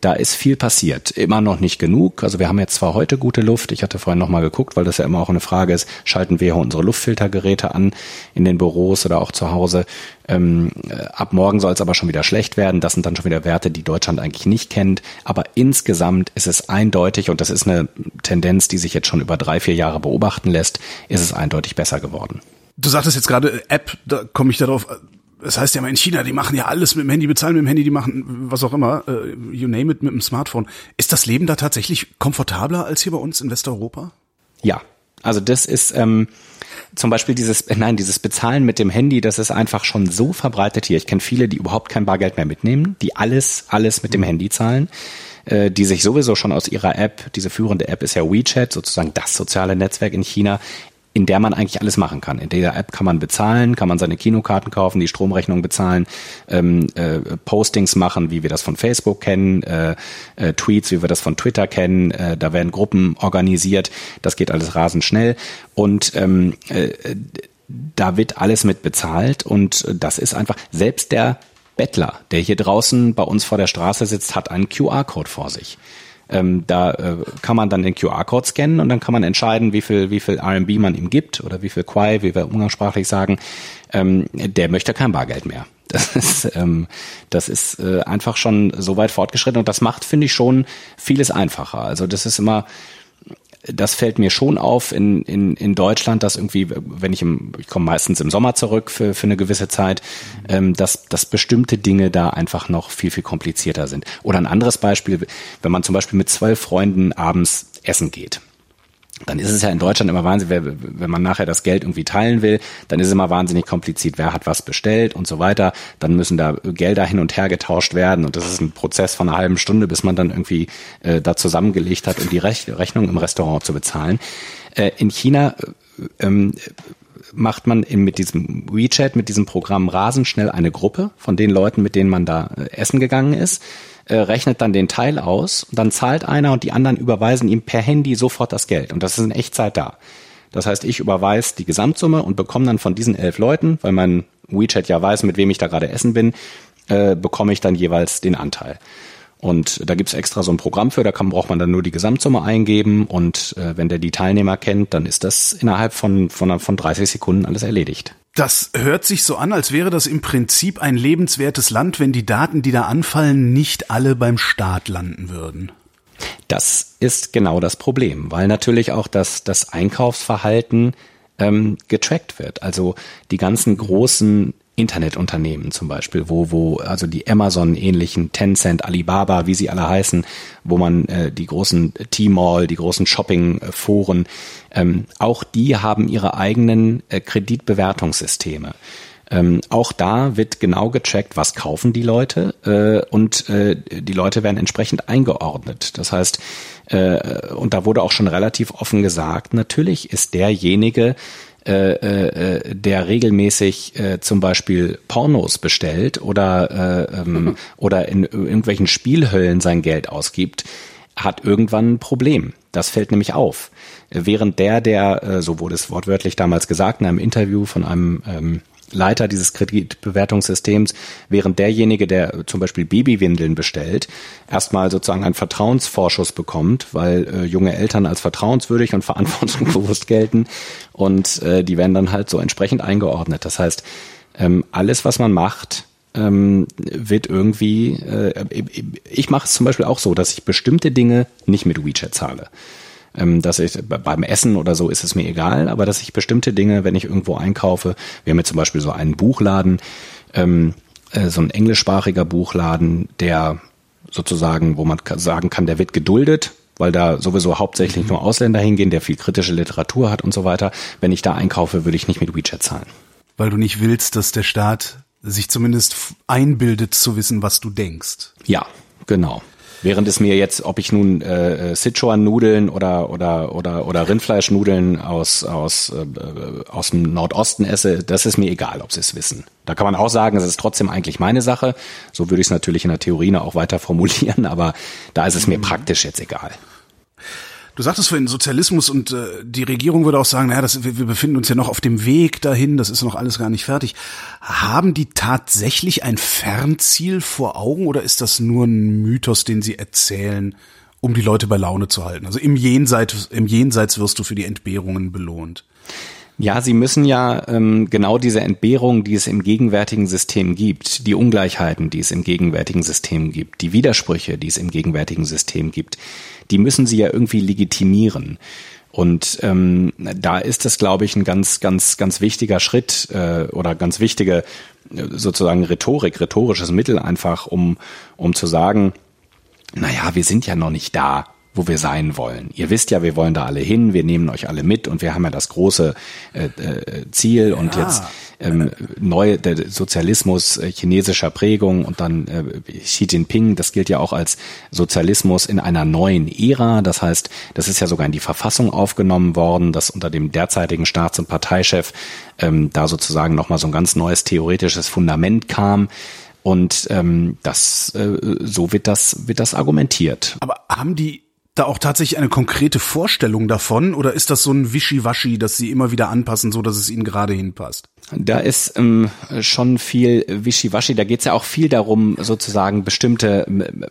Speaker 3: Da ist viel passiert. Immer noch nicht genug. Also wir haben jetzt zwar heute gute Luft. Ich hatte vorhin nochmal geguckt, weil das ja immer auch eine Frage ist, schalten wir unsere Luftfiltergeräte an in den Büros oder auch zu Hause. Ähm, äh, ab morgen soll es aber schon wieder schlecht werden. Das sind dann schon wieder Werte, die Deutschland eigentlich nicht kennt. Aber insgesamt ist es eindeutig, und das ist eine Tendenz, die sich jetzt schon über drei, vier Jahre beobachten lässt, ist es eindeutig besser geworden.
Speaker 1: Du sagtest jetzt gerade App, da komme ich darauf das heißt ja immer in China, die machen ja alles mit dem Handy, bezahlen mit dem Handy, die machen was auch immer, äh, you name it, mit dem Smartphone. Ist das Leben da tatsächlich komfortabler als hier bei uns in Westeuropa?
Speaker 3: Ja, also das ist ähm, zum Beispiel dieses, äh, nein, dieses Bezahlen mit dem Handy, das ist einfach schon so verbreitet hier. Ich kenne viele, die überhaupt kein Bargeld mehr mitnehmen, die alles, alles mit dem Handy zahlen äh, die sich sowieso schon aus ihrer App, diese führende App ist ja WeChat, sozusagen das soziale Netzwerk in China, in der man eigentlich alles machen kann. In der App kann man bezahlen, kann man seine Kinokarten kaufen, die Stromrechnung bezahlen, ähm, äh, Postings machen, wie wir das von Facebook kennen, äh, äh, Tweets, wie wir das von Twitter kennen. Äh, da werden Gruppen organisiert. Das geht alles rasend schnell und ähm, äh, da wird alles mit bezahlt und das ist einfach selbst der Bettler, der hier draußen bei uns vor der Straße sitzt, hat einen QR-Code vor sich. Ähm, da äh, kann man dann den QR-Code scannen und dann kann man entscheiden, wie viel, wie viel RMB man ihm gibt oder wie viel Quai, wie wir umgangssprachlich sagen. Ähm, der möchte kein Bargeld mehr. (laughs) Das ist, ähm, das ist äh, einfach schon so weit fortgeschritten und das macht, finde ich, schon vieles einfacher. Also das ist immer, das fällt mir schon auf in, in, in Deutschland, dass irgendwie, wenn ich im, ich komme meistens im Sommer zurück für, für eine gewisse Zeit, ähm, dass, dass bestimmte Dinge da einfach noch viel, viel komplizierter sind. Oder ein anderes Beispiel, wenn man zum Beispiel mit zwölf Freunden abends essen geht dann ist es ja in Deutschland immer wahnsinnig, wenn man nachher das Geld irgendwie teilen will, dann ist es immer wahnsinnig kompliziert, wer hat was bestellt und so weiter. Dann müssen da Gelder hin und her getauscht werden und das ist ein Prozess von einer halben Stunde, bis man dann irgendwie äh, da zusammengelegt hat, um die Rech Rechnung im Restaurant zu bezahlen. Äh, in China äh, ähm, macht man in, mit diesem WeChat, mit diesem Programm rasend schnell eine Gruppe von den Leuten, mit denen man da äh, essen gegangen ist, äh, rechnet dann den Teil aus, dann zahlt einer und die anderen überweisen ihm per Handy sofort das Geld. Und das ist in Echtzeit da. Das heißt, ich überweise die Gesamtsumme und bekomme dann von diesen elf Leuten, weil mein WeChat ja weiß, mit wem ich da gerade essen bin, äh, bekomme ich dann jeweils den Anteil. Und da gibt's extra so ein Programm für, da kann, braucht man dann nur die Gesamtsumme eingeben und äh, wenn der die Teilnehmer kennt, dann ist das innerhalb von, von, von 30 Sekunden alles erledigt.
Speaker 1: Das hört sich so an, als wäre das im Prinzip ein lebenswertes Land, wenn die Daten, die da anfallen, nicht alle beim Staat landen würden.
Speaker 3: Das ist genau das Problem, weil natürlich auch das, das Einkaufsverhalten ähm, getrackt wird. Also die ganzen großen Internetunternehmen zum Beispiel, wo, wo also die Amazon-ähnlichen Tencent, Alibaba, wie sie alle heißen, wo man äh, die großen T-Mall, die großen Shopping-Foren, ähm, auch die haben ihre eigenen äh, Kreditbewertungssysteme. Ähm, auch da wird genau gecheckt, was kaufen die Leute äh, und äh, die Leute werden entsprechend eingeordnet. Das heißt, äh, und da wurde auch schon relativ offen gesagt, natürlich ist derjenige, äh, äh, der regelmäßig äh, zum Beispiel Pornos bestellt oder, äh, ähm, oder in irgendwelchen Spielhöllen sein Geld ausgibt, hat irgendwann ein Problem. Das fällt nämlich auf. Während der, der, äh, so wurde es wortwörtlich damals gesagt, in einem Interview von einem ähm, Leiter dieses Kreditbewertungssystems, während derjenige, der zum Beispiel Babywindeln bestellt, erstmal sozusagen einen Vertrauensvorschuss bekommt, weil äh, junge Eltern als vertrauenswürdig und verantwortungsbewusst gelten und äh, die werden dann halt so entsprechend eingeordnet. Das heißt, ähm, alles, was man macht, ähm, wird irgendwie, äh, ich mache es zum Beispiel auch so, dass ich bestimmte Dinge nicht mit WeChat zahle dass ich beim Essen oder so ist es mir egal, aber dass ich bestimmte Dinge, wenn ich irgendwo einkaufe, wir haben jetzt zum Beispiel so einen Buchladen, ähm, äh, so ein englischsprachiger Buchladen, der sozusagen, wo man sagen kann, der wird geduldet, weil da sowieso hauptsächlich nur Ausländer hingehen, der viel kritische Literatur hat und so weiter. Wenn ich da einkaufe, würde ich nicht mit WeChat zahlen.
Speaker 1: Weil du nicht willst, dass der Staat sich zumindest einbildet zu wissen, was du denkst.
Speaker 3: Ja, genau. Während es mir jetzt, ob ich nun äh, äh Sichuan-Nudeln oder oder oder oder Rindfleischnudeln aus aus äh, aus dem Nordosten esse, das ist mir egal, ob sie es wissen. Da kann man auch sagen, es ist trotzdem eigentlich meine Sache. So würde ich es natürlich in der Theorie auch weiter formulieren, aber da ist es mir praktisch jetzt egal.
Speaker 1: Du sagtest vorhin Sozialismus und äh, die Regierung würde auch sagen, naja, das, wir, wir befinden uns ja noch auf dem Weg dahin, das ist noch alles gar nicht fertig. Haben die tatsächlich ein Fernziel vor Augen oder ist das nur ein Mythos, den sie erzählen, um die Leute bei Laune zu halten? Also im Jenseits, im Jenseits wirst du für die Entbehrungen belohnt.
Speaker 3: Ja, Sie müssen ja ähm, genau diese Entbehrung, die es im gegenwärtigen System gibt, die Ungleichheiten, die es im gegenwärtigen System gibt, die Widersprüche, die es im gegenwärtigen System gibt, die müssen sie ja irgendwie legitimieren. Und ähm, da ist das, glaube ich, ein ganz, ganz, ganz wichtiger Schritt äh, oder ganz wichtige äh, sozusagen Rhetorik, rhetorisches Mittel einfach, um, um zu sagen, naja, wir sind ja noch nicht da wo wir sein wollen. Ihr wisst ja, wir wollen da alle hin, wir nehmen euch alle mit und wir haben ja das große äh, äh, Ziel ja. und jetzt ähm, neu der Sozialismus äh, chinesischer Prägung und dann äh, Xi Jinping, das gilt ja auch als Sozialismus in einer neuen Ära. Das heißt, das ist ja sogar in die Verfassung aufgenommen worden, dass unter dem derzeitigen Staats- und Parteichef ähm, da sozusagen nochmal so ein ganz neues theoretisches Fundament kam. Und ähm, das äh, so wird das wird das argumentiert.
Speaker 1: Aber haben die da auch tatsächlich eine konkrete Vorstellung davon oder ist das so ein Wischiwaschi, dass sie immer wieder anpassen, so dass es ihnen gerade hinpasst?
Speaker 3: Da ist ähm, schon viel Wischiwaschi. Da geht es ja auch viel darum, sozusagen bestimmte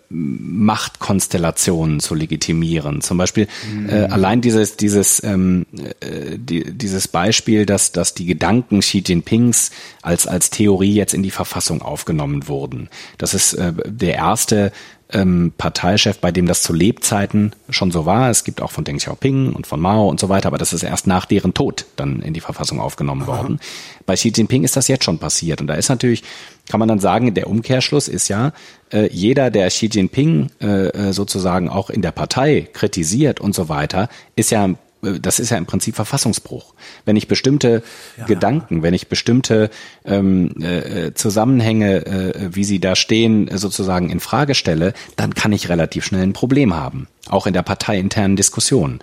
Speaker 3: Machtkonstellationen zu legitimieren. Zum Beispiel mhm. äh, allein dieses dieses ähm, äh, die, dieses Beispiel, dass dass die Gedanken Xi Jinpings als als Theorie jetzt in die Verfassung aufgenommen wurden. Das ist äh, der erste ähm, Parteichef, bei dem das zu Lebzeiten schon so war. Es gibt auch von Deng Xiaoping und von Mao und so weiter, aber das ist erst nach deren Tod dann in die Verfassung aufgenommen Aha. worden. Bei Xi Jinping ist das jetzt schon passiert und da ist natürlich, kann man dann sagen, der Umkehrschluss ist ja, äh, jeder, der Xi Jinping äh, äh sozusagen auch in der Partei kritisiert und so weiter, ist ja das ist ja im Prinzip Verfassungsbruch. Wenn ich bestimmte ja. Gedanken, wenn ich bestimmte ähm, äh, Zusammenhänge, äh, wie sie da stehen, sozusagen in Frage stelle, dann kann ich relativ schnell ein Problem haben, auch in der parteiinternen Diskussion.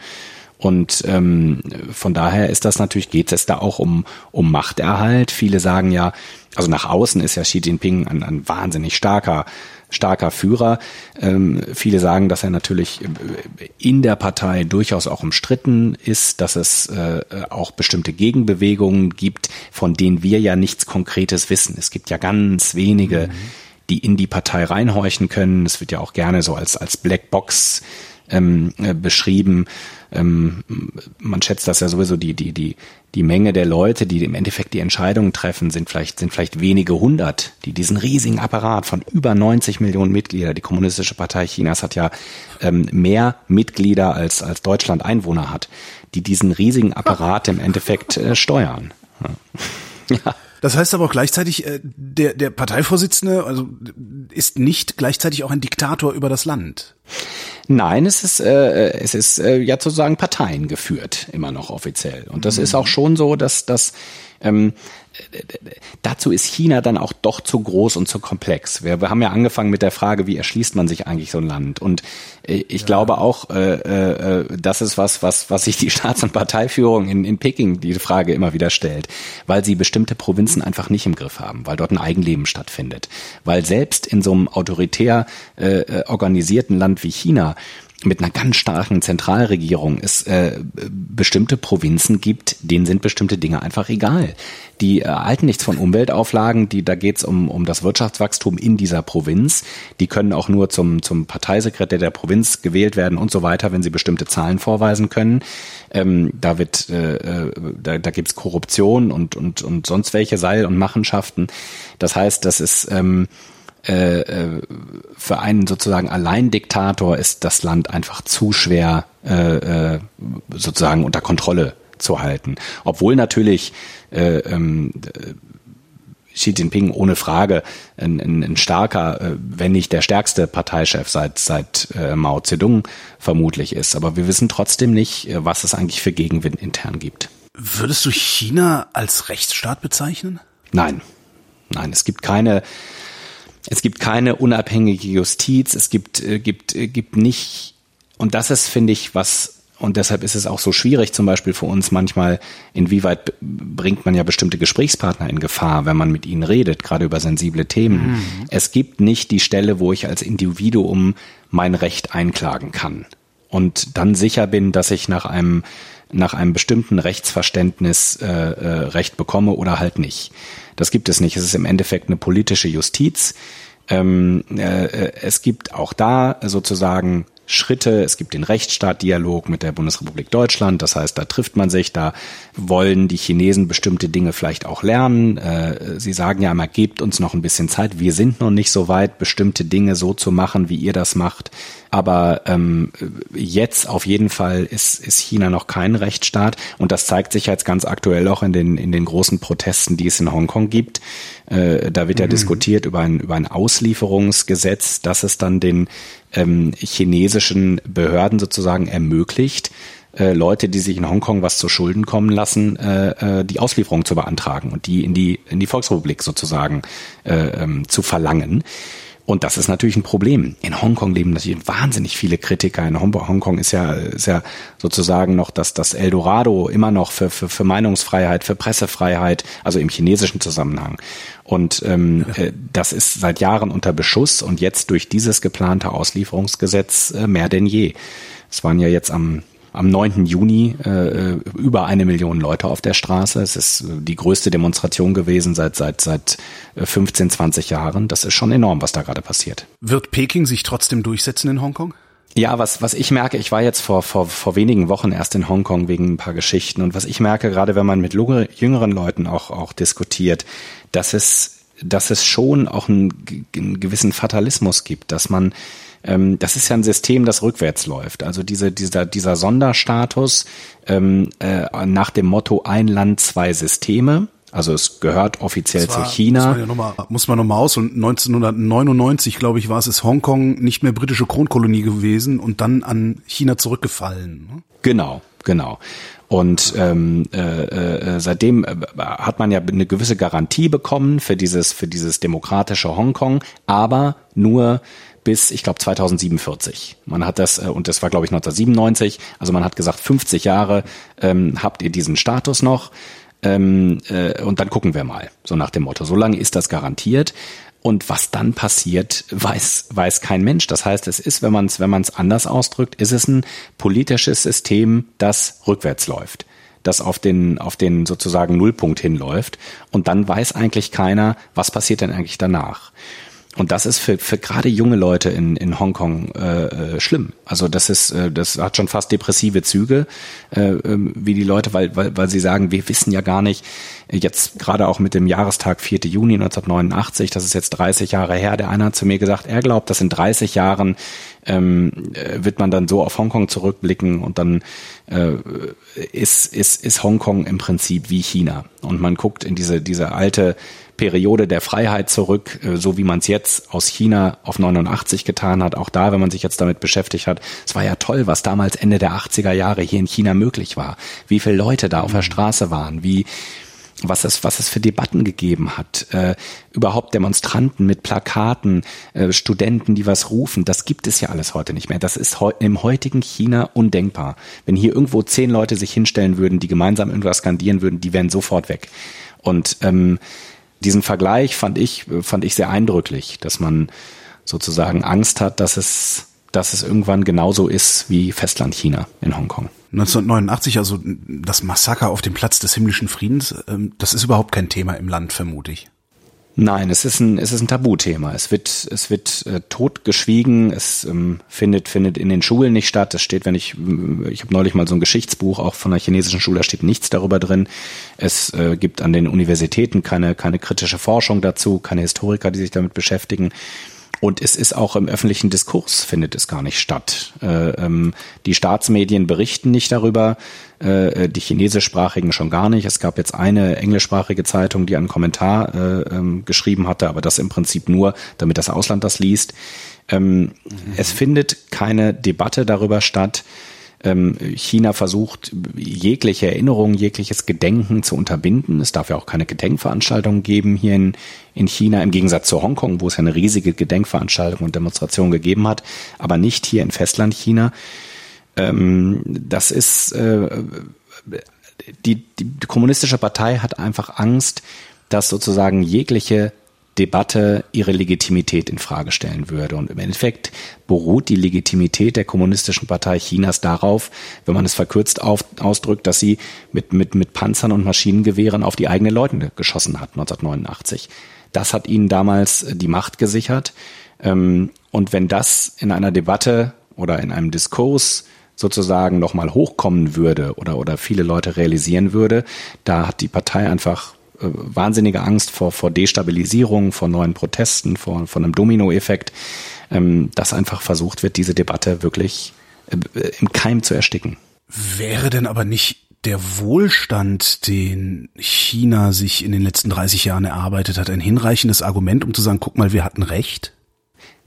Speaker 3: Und ähm, von daher ist das natürlich, geht es da auch um, um Machterhalt. Viele sagen ja, also nach außen ist ja Xi Jinping ein, ein wahnsinnig starker starker Führer. Ähm, viele sagen, dass er natürlich in der Partei durchaus auch umstritten ist, dass es äh, auch bestimmte Gegenbewegungen gibt, von denen wir ja nichts Konkretes wissen. Es gibt ja ganz wenige, mhm. die in die Partei reinhorchen können. Es wird ja auch gerne so als, als Blackbox ähm, äh, beschrieben. Ähm, man schätzt das ja sowieso die die die die Menge der Leute, die im Endeffekt die Entscheidungen treffen, sind vielleicht sind vielleicht wenige hundert, die diesen riesigen Apparat von über 90 Millionen Mitglieder. Die Kommunistische Partei Chinas hat ja ähm, mehr Mitglieder als als Deutschland Einwohner hat, die diesen riesigen Apparat im Endeffekt äh, steuern.
Speaker 1: Ja. (laughs) Das heißt aber auch gleichzeitig, äh, der, der Parteivorsitzende also ist nicht gleichzeitig auch ein Diktator über das Land.
Speaker 3: Nein, es ist, äh, es ist äh, ja sozusagen Parteien geführt, immer noch offiziell. Und das mhm. ist auch schon so, dass, dass ähm, dazu ist China dann auch doch zu groß und zu komplex. Wir, wir haben ja angefangen mit der Frage, wie erschließt man sich eigentlich so ein Land? Und äh, ich ja. glaube auch, äh, äh, das ist was, was, was sich die (laughs) Staats- und Parteiführung in, in Peking die Frage immer wieder stellt, weil sie bestimmte Provinzen einfach nicht im Griff haben, weil dort ein Eigenleben stattfindet, weil selbst in so einem autoritär äh, äh organisierten Land wie China mit einer ganz starken Zentralregierung es äh, bestimmte Provinzen gibt, denen sind bestimmte Dinge einfach egal. Die erhalten nichts von Umweltauflagen, die, da geht's um, um das Wirtschaftswachstum in dieser Provinz. Die können auch nur zum, zum Parteisekretär der Provinz gewählt werden und so weiter, wenn sie bestimmte Zahlen vorweisen können. Ähm, da wird, äh, äh da, da gibt's Korruption und, und, und sonst welche Seil- und Machenschaften. Das heißt, das ist ähm, äh, äh, für einen sozusagen Alleindiktator ist das Land einfach zu schwer äh, äh, sozusagen unter Kontrolle zu halten. Obwohl natürlich äh, ähm, Xi Jinping ohne Frage ein, ein, ein starker, äh, wenn nicht der stärkste Parteichef seit, seit äh, Mao Zedong vermutlich ist. Aber wir wissen trotzdem nicht, was es eigentlich für Gegenwind intern gibt.
Speaker 1: Würdest du China als Rechtsstaat bezeichnen?
Speaker 3: Nein. Nein, es gibt keine es gibt keine unabhängige Justiz, es gibt, äh, gibt, äh, gibt nicht, und das ist, finde ich, was, und deshalb ist es auch so schwierig, zum Beispiel für uns manchmal, inwieweit bringt man ja bestimmte Gesprächspartner in Gefahr, wenn man mit ihnen redet, gerade über sensible Themen. Mhm. Es gibt nicht die Stelle, wo ich als Individuum mein Recht einklagen kann und dann sicher bin, dass ich nach einem nach einem bestimmten Rechtsverständnis äh, äh, Recht bekomme oder halt nicht. Das gibt es nicht. Es ist im Endeffekt eine politische Justiz. Ähm, äh, äh es gibt auch da sozusagen Schritte. Es gibt den Rechtsstaatdialog mit der Bundesrepublik Deutschland. Das heißt, da trifft man sich, da wollen die Chinesen bestimmte Dinge vielleicht auch lernen. Äh, sie sagen ja immer, gebt uns noch ein bisschen Zeit. Wir sind noch nicht so weit, bestimmte Dinge so zu machen, wie ihr das macht. Aber ähm, jetzt auf jeden Fall ist, ist China noch kein Rechtsstaat. Und das zeigt sich jetzt ganz aktuell auch in den, in den großen Protesten, die es in Hongkong gibt. Äh, da wird ja mhm. diskutiert über ein, über ein Auslieferungsgesetz, das es dann den ähm, chinesischen Behörden sozusagen ermöglicht, äh, Leute, die sich in Hongkong was zu Schulden kommen lassen, äh, äh, die Auslieferung zu beantragen und die in die in die Volksrepublik sozusagen äh, ähm, zu verlangen. Und das ist natürlich ein Problem. In Hongkong leben natürlich wahnsinnig viele Kritiker. In Hongkong ist ja, ist ja sozusagen noch das, das Eldorado immer noch für, für, für Meinungsfreiheit, für Pressefreiheit, also im chinesischen Zusammenhang. Und ähm, äh, das ist seit Jahren unter Beschuss und jetzt durch dieses geplante Auslieferungsgesetz äh, mehr denn je. Es waren ja jetzt am am 9. Juni äh, über eine Million Leute auf der Straße. Es ist äh, die größte Demonstration gewesen seit seit seit 15, äh, 20 Jahren. Das ist schon enorm, was da gerade passiert.
Speaker 1: Wird Peking sich trotzdem durchsetzen in Hongkong?
Speaker 3: Ja, was, was ich merke, ich war jetzt vor, vor, vor wenigen Wochen erst in Hongkong wegen ein paar Geschichten und was ich merke, gerade wenn man mit jüngeren Leuten auch, auch diskutiert, dass es, dass es schon auch einen, einen gewissen Fatalismus gibt, dass man ähm, das ist ja ein System, das rückwärts läuft. Also diese, dieser, dieser Sonderstatus ähm, äh, nach dem Motto ein Land, zwei Systeme Also es gehört offiziell
Speaker 1: Zwar
Speaker 3: zu China.
Speaker 1: Muss man, ja noch mal, muss man noch mal aus und 1999, glaube ich, war es, ist Hongkong nicht mehr britische Kronkolonie gewesen und dann an China zurückgefallen. Ne?
Speaker 3: Genau, genau. Und ähm, äh, äh, seitdem äh, hat man ja eine gewisse Garantie bekommen für dieses für dieses demokratische Hongkong, aber nur bis, ich glaube, 2047. Man hat das, äh, und das war, glaube ich, 1997, also man hat gesagt, 50 Jahre ähm, habt ihr diesen Status noch. Ähm, äh, und dann gucken wir mal, so nach dem Motto. So lange ist das garantiert. Und was dann passiert, weiß, weiß kein Mensch. Das heißt, es ist, wenn man es wenn anders ausdrückt, ist es ein politisches System, das rückwärts läuft das auf den, auf den sozusagen Nullpunkt hinläuft. Und dann weiß eigentlich keiner, was passiert denn eigentlich danach. Und das ist für, für gerade junge Leute in, in Hongkong äh, äh, schlimm. Also das ist, äh, das hat schon fast depressive Züge, äh, ähm, wie die Leute, weil, weil, weil sie sagen, wir wissen ja gar nicht, jetzt gerade auch mit dem Jahrestag 4. Juni 1989, das ist jetzt 30 Jahre her, der eine hat zu mir gesagt, er glaubt, dass in 30 Jahren ähm, äh, wird man dann so auf Hongkong zurückblicken und dann äh, ist, ist, ist Hongkong im Prinzip wie China. Und man guckt in diese, diese alte Periode der Freiheit zurück, äh, so wie man es jetzt aus China auf 89 getan hat. Auch da, wenn man sich jetzt damit beschäftigt hat, es war ja toll, was damals Ende der 80er Jahre hier in China möglich war. Wie viele Leute da auf der. Straße waren, wie was es, was es für Debatten gegeben hat, äh, überhaupt Demonstranten mit Plakaten, äh, Studenten, die was rufen, das gibt es ja alles heute nicht mehr. Das ist heu im heutigen China undenkbar. Wenn hier irgendwo zehn Leute sich hinstellen würden, die gemeinsam irgendwas skandieren würden, die wären sofort weg. Und ähm, diesen Vergleich fand ich, fand ich sehr eindrücklich, dass man sozusagen Angst hat, dass es, dass es irgendwann genauso ist wie Festland China in Hongkong.
Speaker 1: 1989, also das Massaker auf dem Platz des himmlischen Friedens, ähm, das ist überhaupt kein Thema im Land, vermute ich.
Speaker 3: Nein, es ist ein, es ist ein Tabuthema. Es wird, es wird äh, totgeschwiegen. Es ähm, findet, findet in den Schulen nicht statt. Es steht, wenn ich, ich habe neulich mal so ein Geschichtsbuch auch von einer chinesischen Schule, da steht nichts darüber drin. Es äh, gibt an den Universitäten keine, keine kritische Forschung dazu, keine Historiker, die sich damit beschäftigen. Und es ist auch im öffentlichen Diskurs findet es gar nicht statt. Äh, ähm, die Staatsmedien berichten nicht darüber, äh, die chinesischsprachigen schon gar nicht. Es gab jetzt eine englischsprachige Zeitung, die einen Kommentar äh, ähm, geschrieben hatte, aber das im Prinzip nur, damit das Ausland das liest. Ähm. Es findet keine Debatte darüber statt, China versucht, jegliche Erinnerung, jegliches Gedenken zu unterbinden. Es darf ja auch keine Gedenkveranstaltungen geben hier in, in China, im Gegensatz zu Hongkong, wo es ja eine riesige Gedenkveranstaltung und Demonstration gegeben hat, aber nicht hier in Festland-China. Ähm, das ist, äh, die, die kommunistische Partei hat einfach Angst, dass sozusagen jegliche Debatte ihre Legitimität in Frage stellen würde. Und im Endeffekt beruht die Legitimität der kommunistischen Partei Chinas darauf, wenn man es verkürzt auf, ausdrückt, dass sie mit, mit, mit Panzern und Maschinengewehren auf die eigenen Leute geschossen hat 1989. Das hat ihnen damals die Macht gesichert. Ähm, und wenn das in einer Debatte oder in einem Diskurs sozusagen nochmal hochkommen würde oder, oder viele Leute realisieren würde, da hat die Partei einfach äh, wahnsinnige Angst vor, vor Destabilisierung, vor neuen Protesten, vor, vor einem Dominoeffekt, ähm, dass einfach versucht wird, diese Debatte wirklich äh, im Keim zu ersticken.
Speaker 1: Wäre denn aber nicht der Wohlstand, den China sich in den letzten 30 Jahren erarbeitet hat, ein hinreichendes Argument, um zu sagen, guck mal, wir hatten recht?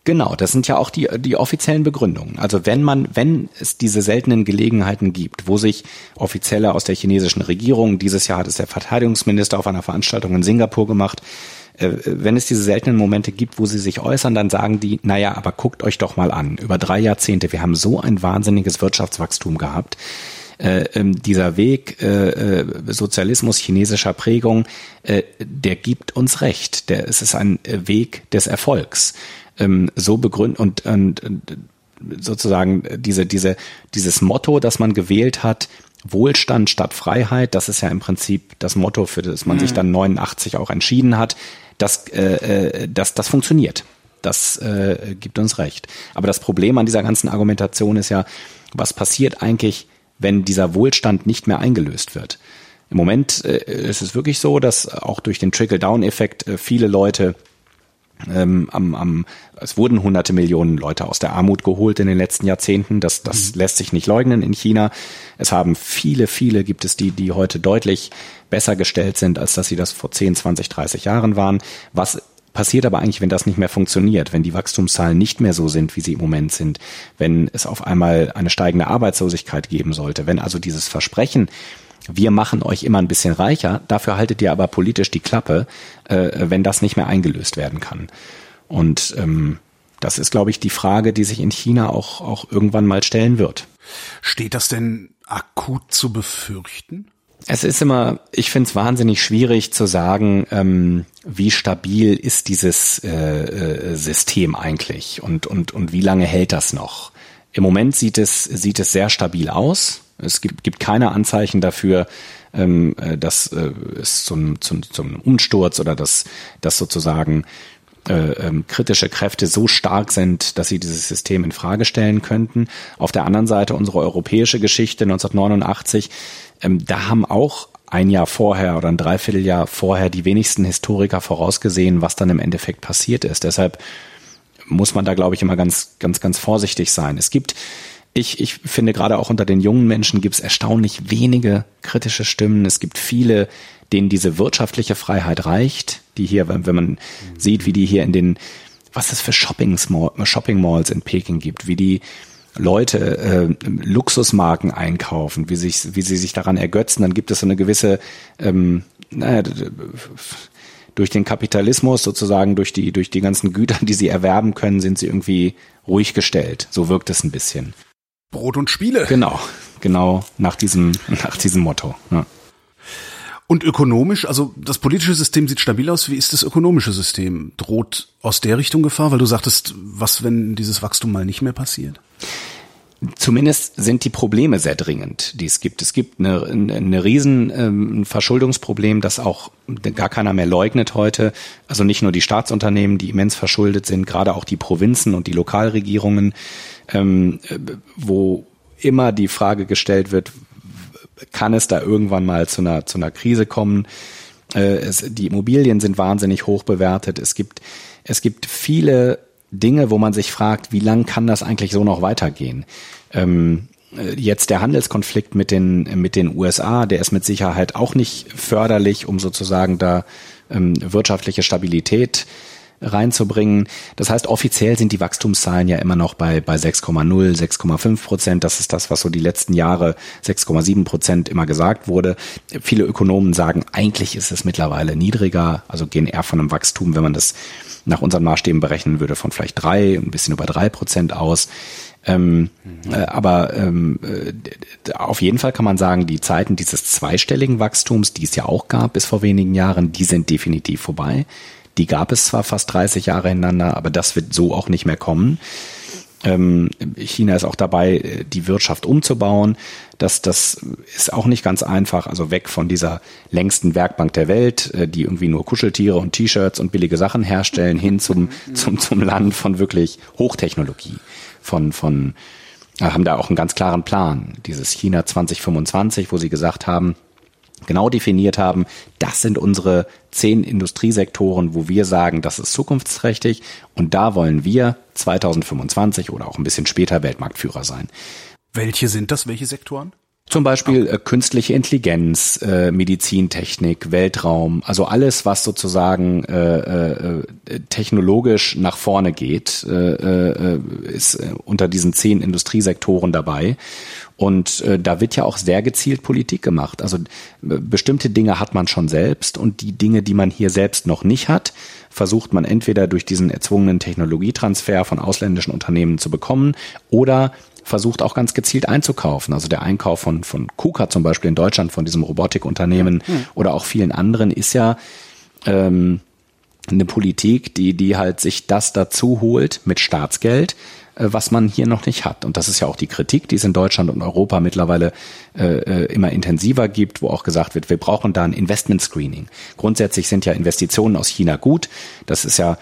Speaker 3: Genau, das sind ja auch die, die offiziellen Begründungen. Also wenn man, wenn es diese seltenen Gelegenheiten gibt, wo sich Offizielle aus der chinesischen Regierung, dieses Jahr hat es der Verteidigungsminister auf einer Veranstaltung in Singapur gemacht, äh, wenn es diese seltenen Momente gibt, wo sie sich äußern, dann sagen die, naja, aber guckt euch doch mal an. Über drei Jahrzehnte, wir haben so ein wahnsinniges Wirtschaftswachstum gehabt. Äh, ähm, dieser Weg äh, äh, Sozialismus chinesischer Prägung, äh, der gibt uns recht. Der, es ist ein Weg des Erfolgs ähm, so begründen und, und, und sozusagen diese, diese, dieses Motto, das man gewählt hat, Wohlstand statt Freiheit, das ist ja im Prinzip das Motto, für das man mhm. sich dann 89 auch entschieden hat, das, äh, äh, das, das funktioniert. Das äh, gibt uns recht. Aber das Problem an dieser ganzen Argumentation ist ja, was passiert eigentlich, wenn dieser Wohlstand nicht mehr eingelöst wird? Im Moment äh, ist es wirklich so, dass auch durch den Trickle-Down-Effekt äh, viele Leute ähm, am, am, es wurden hunderte Millionen Leute aus der Armut geholt in den letzten Jahrzehnten. Das, das mhm. lässt sich nicht leugnen in China. Es haben viele, viele gibt es die, die heute deutlich besser gestellt sind, als dass sie das vor 10, 20, 30 Jahren waren. Was passiert aber eigentlich, wenn das nicht mehr funktioniert, wenn die Wachstumszahlen nicht mehr so sind, wie sie im Moment sind, wenn es auf einmal eine steigende Arbeitslosigkeit geben sollte, wenn also dieses Versprechen, wir machen euch immer ein bisschen reicher, dafür haltet ihr aber politisch die Klappe, äh, wenn das nicht mehr eingelöst werden kann. Und ähm, das ist, glaube ich, die Frage, die sich in China auch, auch irgendwann mal stellen wird.
Speaker 1: Steht das denn akut zu befürchten?
Speaker 3: Es ist immer, ich finde es wahnsinnig schwierig zu sagen, ähm, wie stabil ist dieses äh, äh, System eigentlich und, und, und wie lange hält das noch. Im Moment sieht es, sieht es sehr stabil aus. Es gibt, gibt keine Anzeichen dafür, ähm, äh, dass äh, es zum, zum, zum Umsturz oder dass, dass sozusagen äh, ähm, kritische Kräfte so stark sind, dass sie dieses System in Frage stellen könnten. Auf der anderen Seite unsere europäische Geschichte 1989, ähm, da haben auch ein Jahr vorher oder ein Dreivierteljahr vorher die wenigsten Historiker vorausgesehen, was dann im Endeffekt passiert ist. Deshalb muss man da, glaube ich, immer ganz, ganz, ganz vorsichtig sein. Es gibt ich, ich finde gerade auch unter den jungen Menschen gibt es erstaunlich wenige kritische Stimmen. Es gibt viele, denen diese wirtschaftliche Freiheit reicht, die hier, wenn, man sieht, wie die hier in den, was es für Shopping Malls in Peking gibt, wie die Leute äh, Luxusmarken einkaufen, wie, sich, wie sie sich daran ergötzen, dann gibt es so eine gewisse, ähm, naja, durch den Kapitalismus sozusagen, durch die, durch die ganzen Güter, die sie erwerben können, sind sie irgendwie ruhig gestellt. So wirkt es ein bisschen.
Speaker 1: Brot und Spiele.
Speaker 3: Genau, genau nach diesem, nach diesem Motto. Ja.
Speaker 1: Und ökonomisch, also das politische System sieht stabil aus. Wie ist das ökonomische System? Droht aus der Richtung Gefahr? Weil du sagtest, was, wenn dieses Wachstum mal nicht mehr passiert?
Speaker 3: Zumindest sind die Probleme sehr dringend, die es gibt. Es gibt eine, eine riesen ähm, Verschuldungsproblem, das auch gar keiner mehr leugnet heute. Also nicht nur die Staatsunternehmen, die immens verschuldet sind, gerade auch die Provinzen und die Lokalregierungen ähm, wo immer die Frage gestellt wird, kann es da irgendwann mal zu einer, zu einer Krise kommen? Äh, die Immobilien sind wahnsinnig hoch bewertet. Es gibt, es gibt viele Dinge, wo man sich fragt, wie lang kann das eigentlich so noch weitergehen? Ähm, äh, jetzt der Handelskonflikt mit den, mit den USA, der ist mit Sicherheit auch nicht förderlich, um sozusagen da ähm, wirtschaftliche Stabilität reinzubringen. Das heißt, offiziell sind die Wachstumszahlen ja immer noch bei, bei 6,0, 6,5 Prozent. Das ist das, was so die letzten Jahre 6,7 Prozent immer gesagt wurde. Viele Ökonomen sagen, eigentlich ist es mittlerweile niedriger, also gehen eher von einem Wachstum, wenn man das nach unseren Maßstäben berechnen würde, von vielleicht drei, ein bisschen über drei Prozent aus. Ähm, mhm. äh, aber ähm, äh, auf jeden Fall kann man sagen, die Zeiten dieses zweistelligen Wachstums, die es ja auch gab bis vor wenigen Jahren, die sind definitiv vorbei. Die gab es zwar fast 30 Jahre hintereinander, aber das wird so auch nicht mehr kommen. Ähm, China ist auch dabei, die Wirtschaft umzubauen. Das, das ist auch nicht ganz einfach. Also weg von dieser längsten Werkbank der Welt, äh, die irgendwie nur Kuscheltiere und T-Shirts und billige Sachen herstellen, hin zum, zum, zum Land von wirklich Hochtechnologie. Von, von, haben da auch einen ganz klaren Plan. Dieses China 2025, wo sie gesagt haben, genau definiert haben, das sind unsere zehn Industriesektoren, wo wir sagen, das ist zukunftsträchtig und da wollen wir 2025 oder auch ein bisschen später Weltmarktführer sein.
Speaker 1: Welche sind das? Welche Sektoren?
Speaker 3: Zum Beispiel äh, künstliche Intelligenz, äh, Medizintechnik, Weltraum, also alles, was sozusagen äh, äh, technologisch nach vorne geht, äh, äh, ist äh, unter diesen zehn Industriesektoren dabei. Und äh, da wird ja auch sehr gezielt Politik gemacht. Also äh, bestimmte Dinge hat man schon selbst und die Dinge, die man hier selbst noch nicht hat, versucht man entweder durch diesen erzwungenen Technologietransfer von ausländischen Unternehmen zu bekommen oder versucht auch ganz gezielt einzukaufen. Also der Einkauf von, von KUKA zum Beispiel in Deutschland, von diesem Robotikunternehmen mhm. oder auch vielen anderen, ist ja ähm, eine Politik, die, die halt sich das dazu holt mit Staatsgeld, äh, was man hier noch nicht hat. Und das ist ja auch die Kritik, die es in Deutschland und Europa mittlerweile äh, äh immer intensiver gibt, wo auch gesagt wird, wir brauchen da ein Investment Screening. Grundsätzlich sind ja Investitionen aus China gut. Das ist ja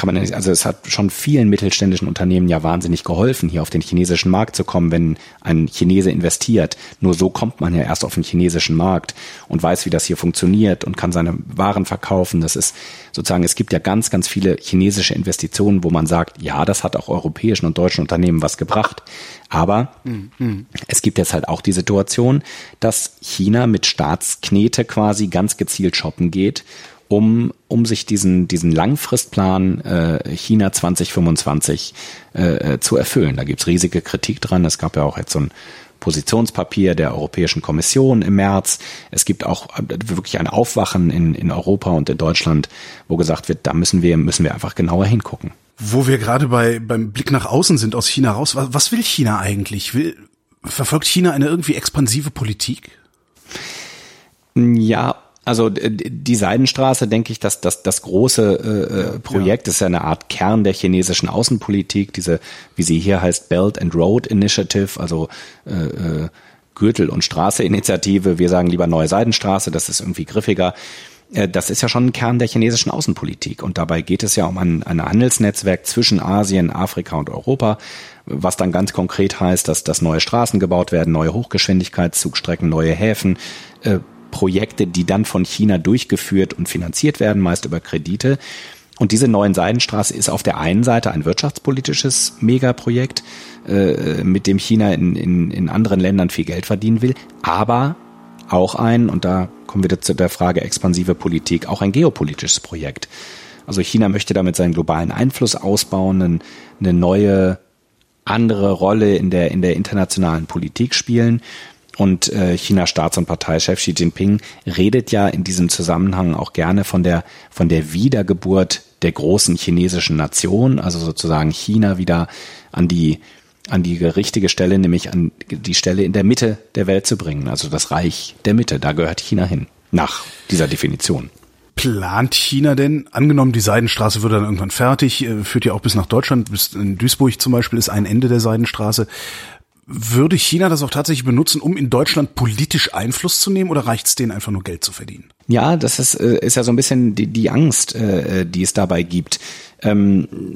Speaker 3: kann man also es hat schon vielen mittelständischen Unternehmen ja wahnsinnig geholfen, hier auf den chinesischen Markt zu kommen, wenn ein Chinese investiert. Nur so kommt man ja erst auf den chinesischen Markt und weiß, wie das hier funktioniert und kann seine Waren verkaufen. Das ist sozusagen, es gibt ja ganz, ganz viele chinesische Investitionen, wo man sagt, ja, das hat auch europäischen und deutschen Unternehmen was gebracht. Aber mhm. es gibt jetzt halt auch die Situation, dass China mit Staatsknete quasi ganz gezielt shoppen geht um, um sich diesen, diesen Langfristplan äh, China 2025 äh, zu erfüllen. Da gibt's riesige Kritik dran. Es gab ja auch jetzt so ein Positionspapier der Europäischen Kommission im März. Es gibt auch wirklich ein Aufwachen in, in Europa und in Deutschland, wo gesagt wird, da müssen wir, müssen wir einfach genauer hingucken.
Speaker 1: Wo wir gerade bei, beim Blick nach außen sind aus China raus, was, was will China eigentlich? Will, verfolgt China eine irgendwie expansive Politik?
Speaker 3: Ja, also die Seidenstraße, denke ich, dass das, das große äh, Projekt ja. ist ja eine Art Kern der chinesischen Außenpolitik, diese, wie sie hier heißt, Belt and Road Initiative, also äh, äh, Gürtel- und Straße-Initiative. Wir sagen lieber Neue Seidenstraße, das ist irgendwie griffiger. Äh, das ist ja schon ein Kern der chinesischen Außenpolitik. Und dabei geht es ja um ein, ein Handelsnetzwerk zwischen Asien, Afrika und Europa, was dann ganz konkret heißt, dass, dass neue Straßen gebaut werden, neue Hochgeschwindigkeitszugstrecken, neue Häfen, äh, Projekte, die dann von China durchgeführt und finanziert werden, meist über Kredite. Und diese neuen Seidenstraße ist auf der einen Seite ein wirtschaftspolitisches Megaprojekt, äh, mit dem China in, in, in anderen Ländern viel Geld verdienen will, aber auch ein, und da kommen wir zu der Frage expansive Politik, auch ein geopolitisches Projekt. Also China möchte damit seinen globalen Einfluss ausbauen, eine neue andere Rolle in der, in der internationalen Politik spielen. Und äh, Chinas Staats- und Parteichef Xi Jinping redet ja in diesem Zusammenhang auch gerne von der, von der Wiedergeburt der großen chinesischen Nation, also sozusagen China wieder an die, an die richtige Stelle, nämlich an die Stelle in der Mitte der Welt zu bringen, also das Reich der Mitte. Da gehört China hin, nach dieser Definition.
Speaker 1: Plant China denn, angenommen die Seidenstraße wird dann irgendwann fertig, äh, führt ja auch bis nach Deutschland, bis in Duisburg zum Beispiel ist ein Ende der Seidenstraße, würde China das auch tatsächlich benutzen, um in Deutschland politisch Einfluss zu nehmen oder reicht es denen einfach nur Geld zu verdienen?
Speaker 3: Ja, das ist, äh, ist ja so ein bisschen die, die Angst, äh, die es dabei gibt. Ähm,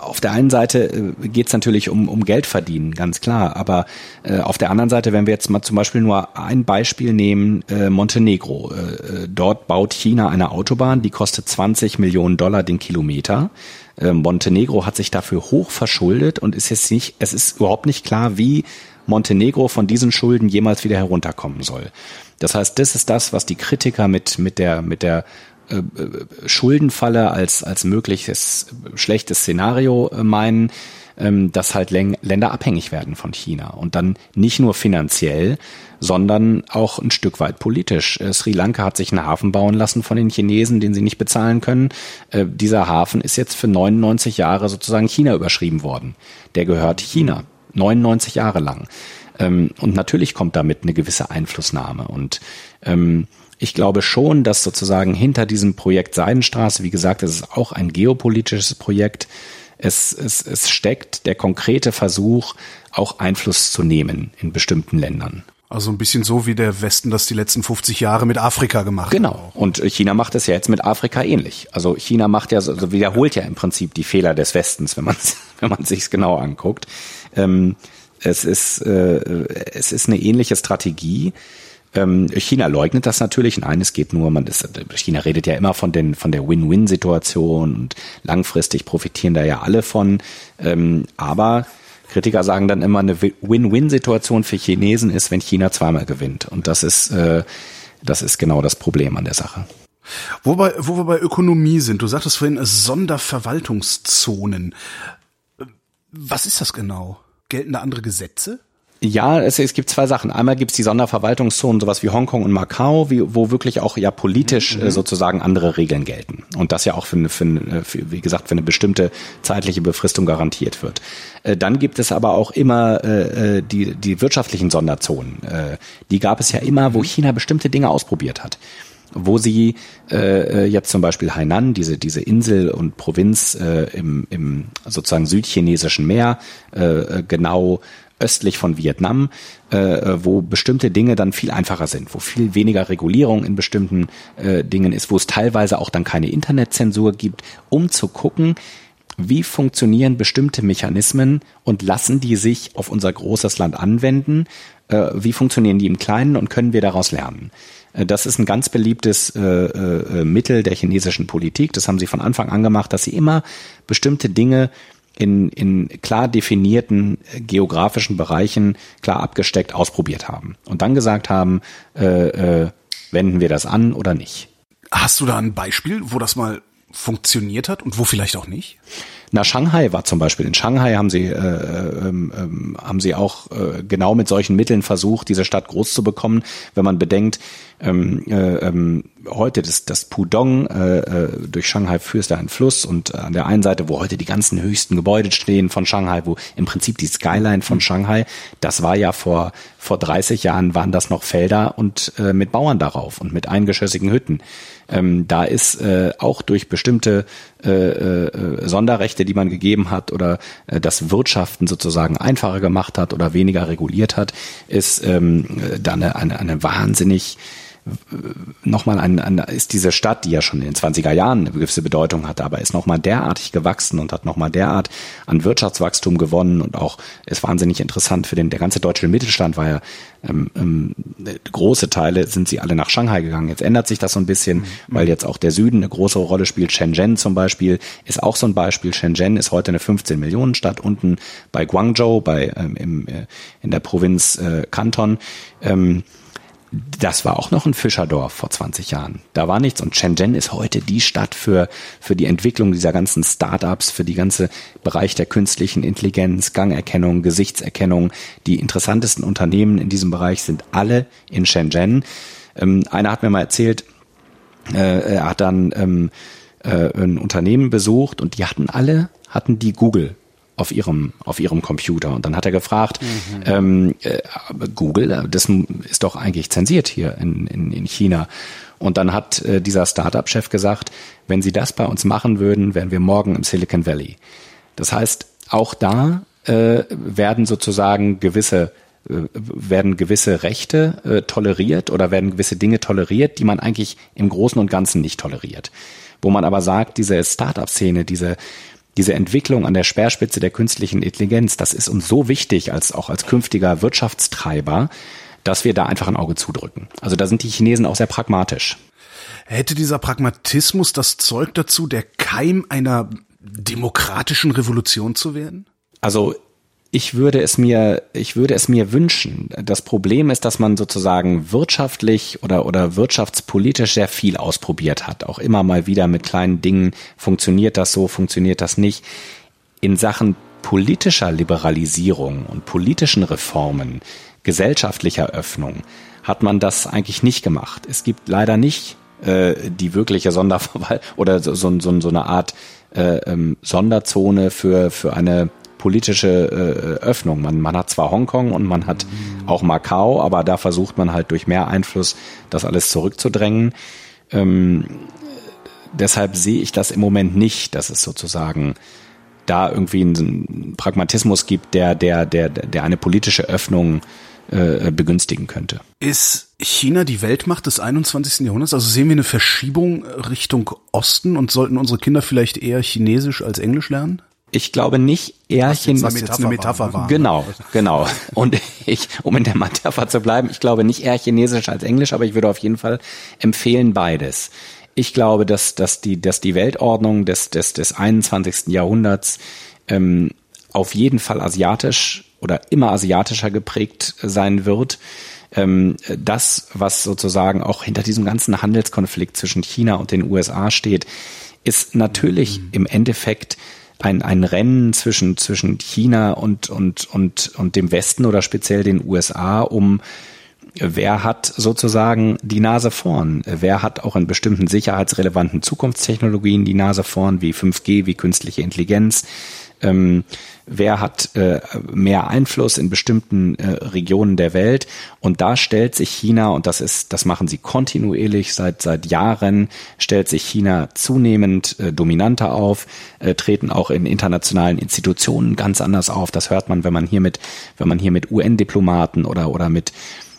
Speaker 3: auf der einen Seite äh, geht es natürlich um, um Geld verdienen, ganz klar. Aber äh, auf der anderen Seite, wenn wir jetzt mal zum Beispiel nur ein Beispiel nehmen, äh, Montenegro. Äh, dort baut China eine Autobahn, die kostet 20 Millionen Dollar den Kilometer. Äh, Montenegro hat sich dafür hoch verschuldet und ist jetzt nicht, es ist überhaupt nicht klar, wie Montenegro von diesen Schulden jemals wieder herunterkommen soll. Das heißt, das ist das, was die Kritiker mit, mit der, mit der äh, äh Schuldenfalle als, als mögliches schlechtes Szenario äh, meinen, ähm, dass halt Länder abhängig werden von China und dann nicht nur finanziell, sondern auch ein Stück weit politisch. Äh, Sri Lanka hat sich einen Hafen bauen lassen von den Chinesen, den sie nicht bezahlen können. Äh, dieser Hafen ist jetzt für 99 Jahre sozusagen China überschrieben worden. Der gehört China. 99 Jahre lang. Ähm, und natürlich kommt damit eine gewisse Einflussnahme. Und ähm, ich glaube schon, dass sozusagen hinter diesem Projekt Seidenstraße, wie gesagt, es ist auch ein geopolitisches Projekt, es, es, es steckt der konkrete Versuch, auch Einfluss zu nehmen in bestimmten Ländern.
Speaker 1: Also ein bisschen so wie der Westen das die letzten 50 Jahre mit Afrika gemacht
Speaker 3: genau. hat. Genau. Und China macht es ja jetzt mit Afrika ähnlich. Also China macht ja, also wiederholt ja im Prinzip die Fehler des Westens, wenn man (laughs) wenn man sich's genau anguckt. Ähm, es ist äh, es ist eine ähnliche Strategie. Ähm, China leugnet das natürlich. Nein, es geht nur, man ist, China redet ja immer von den, von der Win-Win-Situation und langfristig profitieren da ja alle von. Ähm, aber Kritiker sagen dann immer, eine Win-Win-Situation für Chinesen ist, wenn China zweimal gewinnt. Und das ist, äh, das ist genau das Problem an der Sache.
Speaker 1: Wobei, wo wir bei Ökonomie sind, du sagtest vorhin Sonderverwaltungszonen. Was ist das genau? Gelten da andere Gesetze?
Speaker 3: Ja, es, es gibt zwei Sachen. Einmal gibt es die Sonderverwaltungszonen, sowas wie Hongkong und Macau, wie, wo wirklich auch ja politisch mhm. äh, sozusagen andere Regeln gelten. Und das ja auch für, für, für, wie gesagt, für eine bestimmte zeitliche Befristung garantiert wird. Äh, dann gibt es aber auch immer äh, äh die, die wirtschaftlichen Sonderzonen. Äh, die gab es ja immer, wo China bestimmte Dinge ausprobiert hat wo sie äh, jetzt zum Beispiel Hainan, diese diese Insel und Provinz äh, im, im sozusagen südchinesischen Meer, äh, genau östlich von Vietnam, äh, wo bestimmte Dinge dann viel einfacher sind, wo viel weniger Regulierung in bestimmten äh, Dingen ist, wo es teilweise auch dann keine Internetzensur gibt, um zu gucken, wie funktionieren bestimmte Mechanismen und lassen die sich auf unser großes Land anwenden? Äh, wie funktionieren die im Kleinen und können wir daraus lernen? Äh, das ist ein ganz beliebtes äh, äh, Mittel der chinesischen Politik. Das haben sie von Anfang an gemacht, dass sie immer bestimmte Dinge in, in klar definierten äh, geografischen Bereichen klar abgesteckt ausprobiert haben und dann gesagt haben, äh, äh, wenden wir das an oder nicht.
Speaker 1: Hast du da ein Beispiel, wo das mal funktioniert hat und wo vielleicht auch nicht?
Speaker 3: Na, Shanghai war zum Beispiel. In Shanghai haben sie, äh, ähm, ähm, haben sie auch äh, genau mit solchen Mitteln versucht, diese Stadt groß zu bekommen. Wenn man bedenkt, ähm, äh, ähm, heute das, das Pudong äh, äh, durch Shanghai führst da ein Fluss und an der einen Seite, wo heute die ganzen höchsten Gebäude stehen von Shanghai, wo im Prinzip die Skyline von Shanghai, das war ja vor vor 30 Jahren waren das noch Felder und äh, mit Bauern darauf und mit eingeschossigen Hütten. Ähm, da ist äh, auch durch bestimmte äh, äh, Sonderrechte, die man gegeben hat oder äh, das Wirtschaften sozusagen einfacher gemacht hat oder weniger reguliert hat, ist ähm, da eine, eine, eine wahnsinnig nochmal ein, ein, ist diese Stadt, die ja schon in den 20er Jahren eine gewisse Bedeutung hatte, aber ist nochmal derartig gewachsen und hat nochmal derart an Wirtschaftswachstum gewonnen und auch ist wahnsinnig interessant für den, der ganze deutsche Mittelstand war ja, ähm, ähm, große Teile sind sie alle nach Shanghai gegangen. Jetzt ändert sich das so ein bisschen, mhm. weil jetzt auch der Süden eine große Rolle spielt. Shenzhen zum Beispiel ist auch so ein Beispiel. Shenzhen ist heute eine 15 Millionen Stadt unten bei Guangzhou, bei, ähm, im, äh, in der Provinz äh, Kanton. Ähm, das war auch noch ein Fischerdorf vor 20 Jahren. Da war nichts. Und Shenzhen ist heute die Stadt für, für die Entwicklung dieser ganzen Startups, für die ganze Bereich der künstlichen Intelligenz, Gangerkennung, Gesichtserkennung. Die interessantesten Unternehmen in diesem Bereich sind alle in Shenzhen. Ähm, einer hat mir mal erzählt, äh, er hat dann ähm, äh, ein Unternehmen besucht und die hatten alle, hatten die Google auf ihrem auf ihrem Computer und dann hat er gefragt mhm. ähm, äh, Google äh, das ist doch eigentlich zensiert hier in, in, in China und dann hat äh, dieser Startup-Chef gesagt wenn sie das bei uns machen würden wären wir morgen im Silicon Valley das heißt auch da äh, werden sozusagen gewisse äh, werden gewisse Rechte äh, toleriert oder werden gewisse Dinge toleriert, die man eigentlich im Großen und Ganzen nicht toleriert. Wo man aber sagt, diese Startup-Szene, diese diese Entwicklung an der Speerspitze der künstlichen Intelligenz, das ist uns so wichtig als auch als künftiger Wirtschaftstreiber, dass wir da einfach ein Auge zudrücken. Also da sind die Chinesen auch sehr pragmatisch.
Speaker 1: Hätte dieser Pragmatismus das Zeug dazu, der Keim einer demokratischen Revolution zu werden?
Speaker 3: Also ich würde es mir, ich würde es mir wünschen. Das Problem ist, dass man sozusagen wirtschaftlich oder, oder wirtschaftspolitisch sehr viel ausprobiert hat. Auch immer mal wieder mit kleinen Dingen. Funktioniert das so? Funktioniert das nicht? In Sachen politischer Liberalisierung und politischen Reformen, gesellschaftlicher Öffnung hat man das eigentlich nicht gemacht. Es gibt leider nicht äh, die wirkliche Sonderverwaltung (laughs) oder so, so, so, eine Art äh, ähm, Sonderzone für, für eine politische äh, Öffnung. Man, man hat zwar Hongkong und man hat auch Macau, aber da versucht man halt durch mehr Einfluss das alles zurückzudrängen. Ähm, deshalb sehe ich das im Moment nicht, dass es sozusagen da irgendwie einen Pragmatismus gibt, der, der, der, der eine politische Öffnung äh, begünstigen könnte.
Speaker 1: Ist China die Weltmacht des 21. Jahrhunderts? Also sehen wir eine Verschiebung Richtung Osten und sollten unsere Kinder vielleicht eher Chinesisch als Englisch lernen?
Speaker 3: Ich glaube nicht eher
Speaker 1: was jetzt eine Metapher, eine Metapher war.
Speaker 3: Genau, genau. Und ich, um in der Metapher zu bleiben, ich glaube nicht eher Chinesisch als Englisch, aber ich würde auf jeden Fall empfehlen beides. Ich glaube, dass, dass, die, dass die Weltordnung des, des, des 21. Jahrhunderts ähm, auf jeden Fall asiatisch oder immer asiatischer geprägt sein wird. Ähm, das, was sozusagen auch hinter diesem ganzen Handelskonflikt zwischen China und den USA steht, ist natürlich mhm. im Endeffekt ein, ein Rennen zwischen, zwischen China und, und, und, und dem Westen oder speziell den USA um wer hat sozusagen die Nase vorn? Wer hat auch in bestimmten sicherheitsrelevanten Zukunftstechnologien die Nase vorn, wie 5G, wie künstliche Intelligenz? Ähm, wer hat äh, mehr Einfluss in bestimmten äh, Regionen der Welt. Und da stellt sich China, und das ist, das machen sie kontinuierlich seit seit Jahren, stellt sich China zunehmend äh, dominanter auf, äh, treten auch in internationalen Institutionen ganz anders auf. Das hört man, wenn man hier mit, wenn man hier mit UN-Diplomaten oder oder mit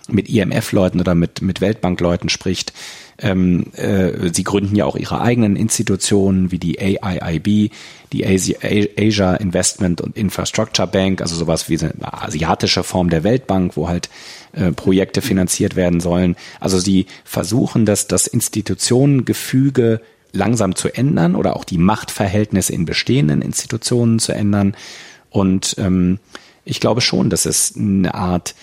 Speaker 3: mit IMF-Leuten oder mit mit Weltbank-Leuten spricht. Ähm, äh, sie gründen ja auch ihre eigenen Institutionen wie die AIIB, die Asia Investment und Infrastructure Bank, also sowas wie eine asiatische Form der Weltbank, wo halt äh, Projekte finanziert werden sollen. Also sie versuchen, dass das Institutionengefüge langsam zu ändern oder auch die Machtverhältnisse in bestehenden Institutionen zu ändern. Und ähm, ich glaube schon, dass es eine Art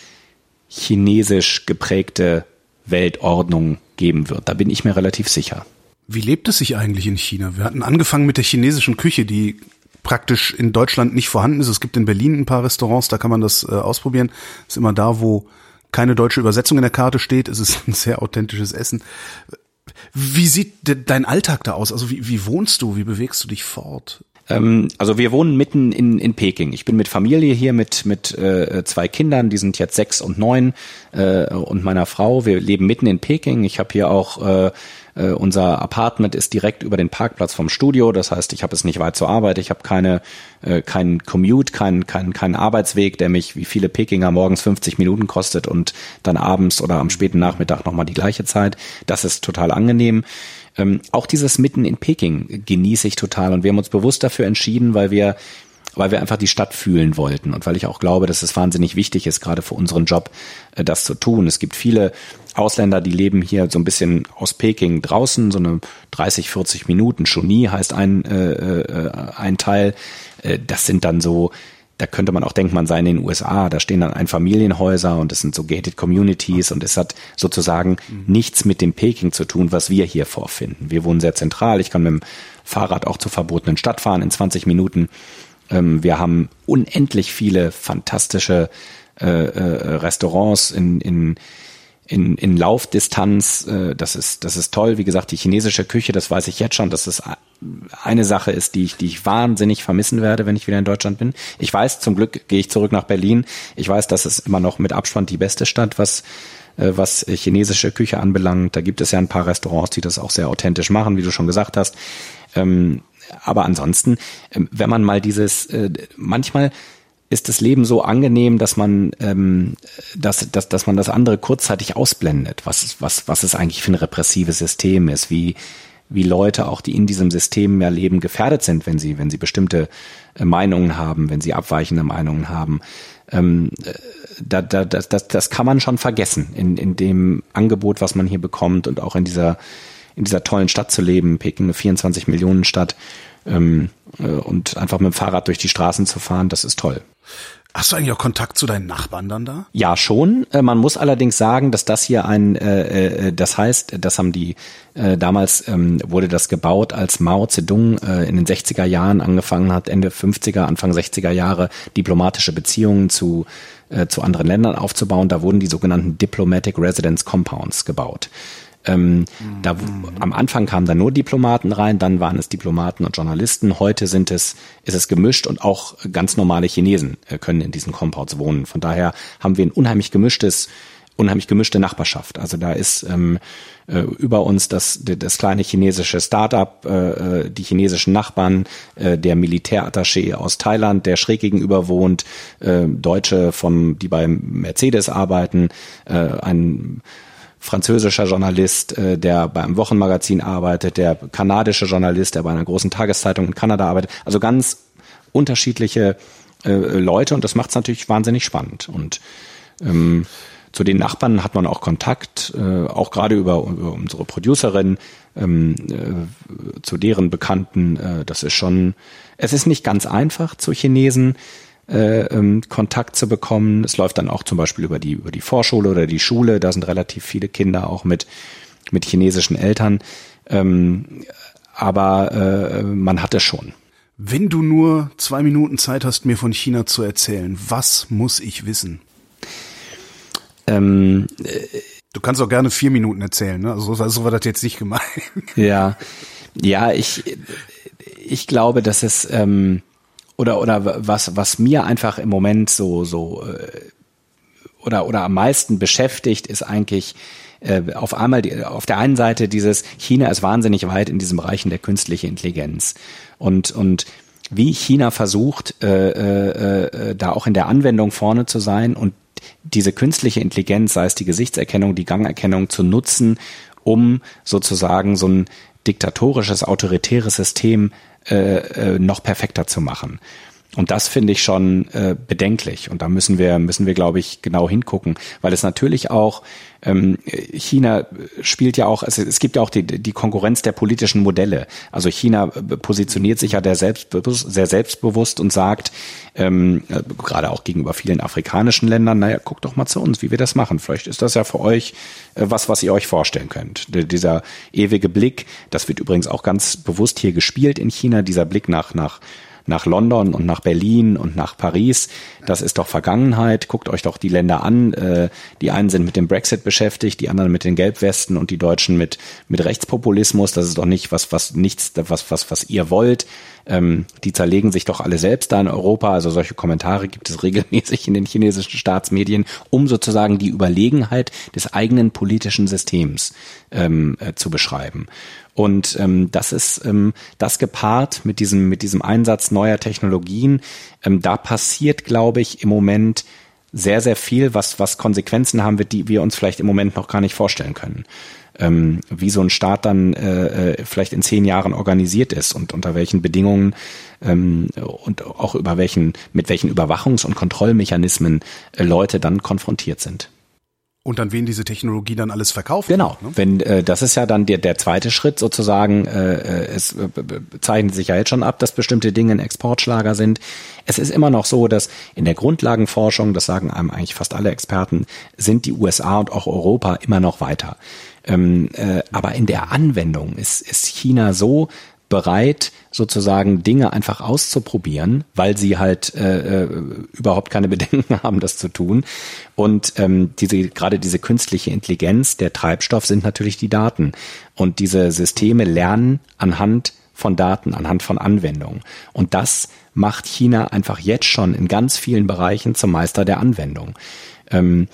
Speaker 3: chinesisch geprägte Weltordnung geben wird. Da bin ich mir relativ sicher.
Speaker 1: Wie lebt es sich eigentlich in China? Wir hatten angefangen mit der chinesischen Küche, die praktisch in Deutschland nicht vorhanden ist. Es gibt in Berlin ein paar Restaurants, da kann man das äh, ausprobieren. Ist immer da, wo keine deutsche Übersetzung in der Karte steht. Es ist (laughs) ein sehr authentisches Essen. Wie sieht dein Alltag da aus? Also wie, wie wohnst du? Wie bewegst du dich fort?
Speaker 3: Ähm, also wir wohnen mitten in, in Peking. Ich bin mit Familie hier mit, mit äh, zwei Kindern, die sind jetzt sechs und neun äh, und meiner Frau. Wir leben mitten in Peking. Ich habe hier auch äh, äh, unser Apartment ist direkt über den Parkplatz vom Studio. Das heißt, ich habe es nicht weit zur Arbeit. Ich habe keine äh, keinen Commute, keinen keinen keinen Arbeitsweg, der mich wie viele Pekinger morgens 50 Minuten kostet und dann abends oder am späten Nachmittag nochmal die gleiche Zeit. Das ist total angenehm. Ähm, auch dieses Mitten in Peking genieße ich total und wir haben uns bewusst dafür entschieden, weil wir weil wir einfach die Stadt fühlen wollten und weil ich auch glaube, dass es wahnsinnig wichtig ist, gerade für unseren Job, äh, das zu tun. Es gibt viele Ausländer, die leben hier so ein bisschen aus Peking draußen, so eine 30, 40 Minuten. Choni heißt ein, äh, äh, ein Teil. Äh, das sind dann so da könnte man auch denken, man sei in den USA, da stehen dann Einfamilienhäuser und es sind so gated communities und es hat sozusagen mhm. nichts mit dem Peking zu tun, was wir hier vorfinden. Wir wohnen sehr zentral, ich kann mit dem Fahrrad auch zur verbotenen Stadt fahren in 20 Minuten. Ähm, wir haben unendlich viele fantastische äh, äh, Restaurants in, in in, in Laufdistanz. Äh, das ist, das ist toll. Wie gesagt, die chinesische Küche, das weiß ich jetzt schon, dass das eine Sache ist, die ich, die ich wahnsinnig vermissen werde, wenn ich wieder in Deutschland bin. Ich weiß, zum Glück gehe ich zurück nach Berlin. Ich weiß, das ist immer noch mit Abstand die beste Stadt, was äh, was chinesische Küche anbelangt. Da gibt es ja ein paar Restaurants, die das auch sehr authentisch machen, wie du schon gesagt hast. Ähm, aber ansonsten, ähm, wenn man mal dieses, äh, manchmal ist das Leben so angenehm, dass man, ähm, dass, dass, dass man das andere kurzzeitig ausblendet, was, was, was es eigentlich für ein repressives System ist, wie, wie Leute auch, die in diesem System ja leben, gefährdet sind, wenn sie, wenn sie bestimmte äh, Meinungen haben, wenn sie abweichende Meinungen haben. Ähm, äh, da, da, das, das, das kann man schon vergessen in, in dem Angebot, was man hier bekommt und auch in dieser, in dieser tollen Stadt zu leben, Peking, eine 24 Millionen Stadt, ähm, äh, und einfach mit dem Fahrrad durch die Straßen zu fahren, das ist toll.
Speaker 1: Hast du eigentlich auch Kontakt zu deinen Nachbarn dann da?
Speaker 3: Ja, schon. Äh, man muss allerdings sagen, dass das hier ein, äh, äh, das heißt, das haben die, äh, damals ähm, wurde das gebaut, als Mao Zedong äh, in den 60er Jahren angefangen hat, Ende 50er, Anfang 60er Jahre diplomatische Beziehungen zu, äh, zu anderen Ländern aufzubauen. Da wurden die sogenannten Diplomatic Residence Compounds gebaut. Ähm, mhm. da, am Anfang kamen da nur Diplomaten rein, dann waren es Diplomaten und Journalisten. Heute sind es, ist es gemischt und auch ganz normale Chinesen äh, können in diesen Compounds wohnen. Von daher haben wir ein unheimlich gemischtes, unheimlich gemischte Nachbarschaft. Also da ist ähm, äh, über uns das, das kleine chinesische Startup, äh, äh, die chinesischen Nachbarn, äh, der Militärattaché aus Thailand, der schräg gegenüber wohnt, äh, Deutsche von, die beim Mercedes arbeiten, äh, ein französischer Journalist, äh, der beim Wochenmagazin arbeitet, der kanadische Journalist, der bei einer großen Tageszeitung in Kanada arbeitet. Also ganz unterschiedliche äh, Leute und das macht es natürlich wahnsinnig spannend. Und ähm, zu den Nachbarn hat man auch Kontakt, äh, auch gerade über, über unsere Producerin, ähm, äh, zu deren Bekannten. Äh, das ist schon, es ist nicht ganz einfach zu Chinesen äh, ähm, Kontakt zu bekommen. Es läuft dann auch zum Beispiel über die, über die Vorschule oder die Schule. Da sind relativ viele Kinder auch mit, mit chinesischen Eltern. Ähm, aber äh, man hat es schon.
Speaker 1: Wenn du nur zwei Minuten Zeit hast, mir von China zu erzählen, was muss ich wissen? Ähm, äh, du kannst auch gerne vier Minuten erzählen, ne? Also, so war das jetzt nicht gemeint.
Speaker 3: Ja, ja, ich, ich glaube, dass es ähm, oder oder was was mir einfach im Moment so so äh, oder oder am meisten beschäftigt ist eigentlich äh, auf einmal die, auf der einen Seite dieses China ist wahnsinnig weit in diesen Bereichen der künstlichen Intelligenz. Und und wie China versucht, äh, äh, äh, da auch in der Anwendung vorne zu sein und diese künstliche Intelligenz, sei es die Gesichtserkennung, die Gangerkennung, zu nutzen, um sozusagen so ein diktatorisches, autoritäres System äh, äh, noch perfekter zu machen. Und das finde ich schon äh, bedenklich. Und da müssen wir, müssen wir, glaube ich, genau hingucken, weil es natürlich auch ähm, China spielt ja auch, es, es gibt ja auch die, die Konkurrenz der politischen Modelle. Also China positioniert sich ja der selbstbewusst, sehr selbstbewusst und sagt, ähm, gerade auch gegenüber vielen afrikanischen Ländern, naja, guckt doch mal zu uns, wie wir das machen. Vielleicht ist das ja für euch äh, was, was ihr euch vorstellen könnt. Dieser ewige Blick, das wird übrigens auch ganz bewusst hier gespielt in China, dieser Blick nach, nach nach London und nach Berlin und nach Paris. Das ist doch Vergangenheit. Guckt euch doch die Länder an. Äh, die einen sind mit dem Brexit beschäftigt, die anderen mit den Gelbwesten und die Deutschen mit, mit Rechtspopulismus. Das ist doch nicht was, was nichts, was, was, was ihr wollt. Ähm, die zerlegen sich doch alle selbst da in Europa. Also solche Kommentare gibt es (laughs) regelmäßig in den chinesischen Staatsmedien, um sozusagen die Überlegenheit des eigenen politischen Systems ähm, äh, zu beschreiben. Und ähm, das ist ähm, das gepaart mit diesem, mit diesem Einsatz neuer Technologien. Ähm, da passiert, glaube ich, im Moment sehr, sehr viel, was, was Konsequenzen haben wird, die wir uns vielleicht im Moment noch gar nicht vorstellen können. Ähm, wie so ein Staat dann äh, äh vielleicht in zehn Jahren organisiert ist und unter welchen Bedingungen ähm, und auch über welchen, mit welchen Überwachungs- und Kontrollmechanismen äh, Leute dann konfrontiert sind.
Speaker 1: Und dann wen diese Technologie dann alles verkauft.
Speaker 3: Genau. Wird, ne? Wenn äh, das ist ja dann der der zweite Schritt sozusagen. Äh, äh es äh, zeichnet sich ja jetzt schon ab, dass bestimmte Dinge ein Exportschlager sind. Es ist immer noch so, dass in der Grundlagenforschung, das sagen einem eigentlich fast alle Experten, sind die USA und auch Europa immer noch weiter. Ähm, äh, aber in der Anwendung ist, ist China so bereit, sozusagen Dinge einfach auszuprobieren, weil sie halt äh, äh, überhaupt keine (laughs) Bedenken haben, das zu tun. Und ähm, diese gerade diese künstliche Intelligenz, der Treibstoff sind natürlich die Daten. Und diese Systeme lernen anhand von Daten, anhand von Anwendungen. Und das macht China einfach jetzt schon in ganz vielen Bereichen zum Meister der Anwendung. Ähm,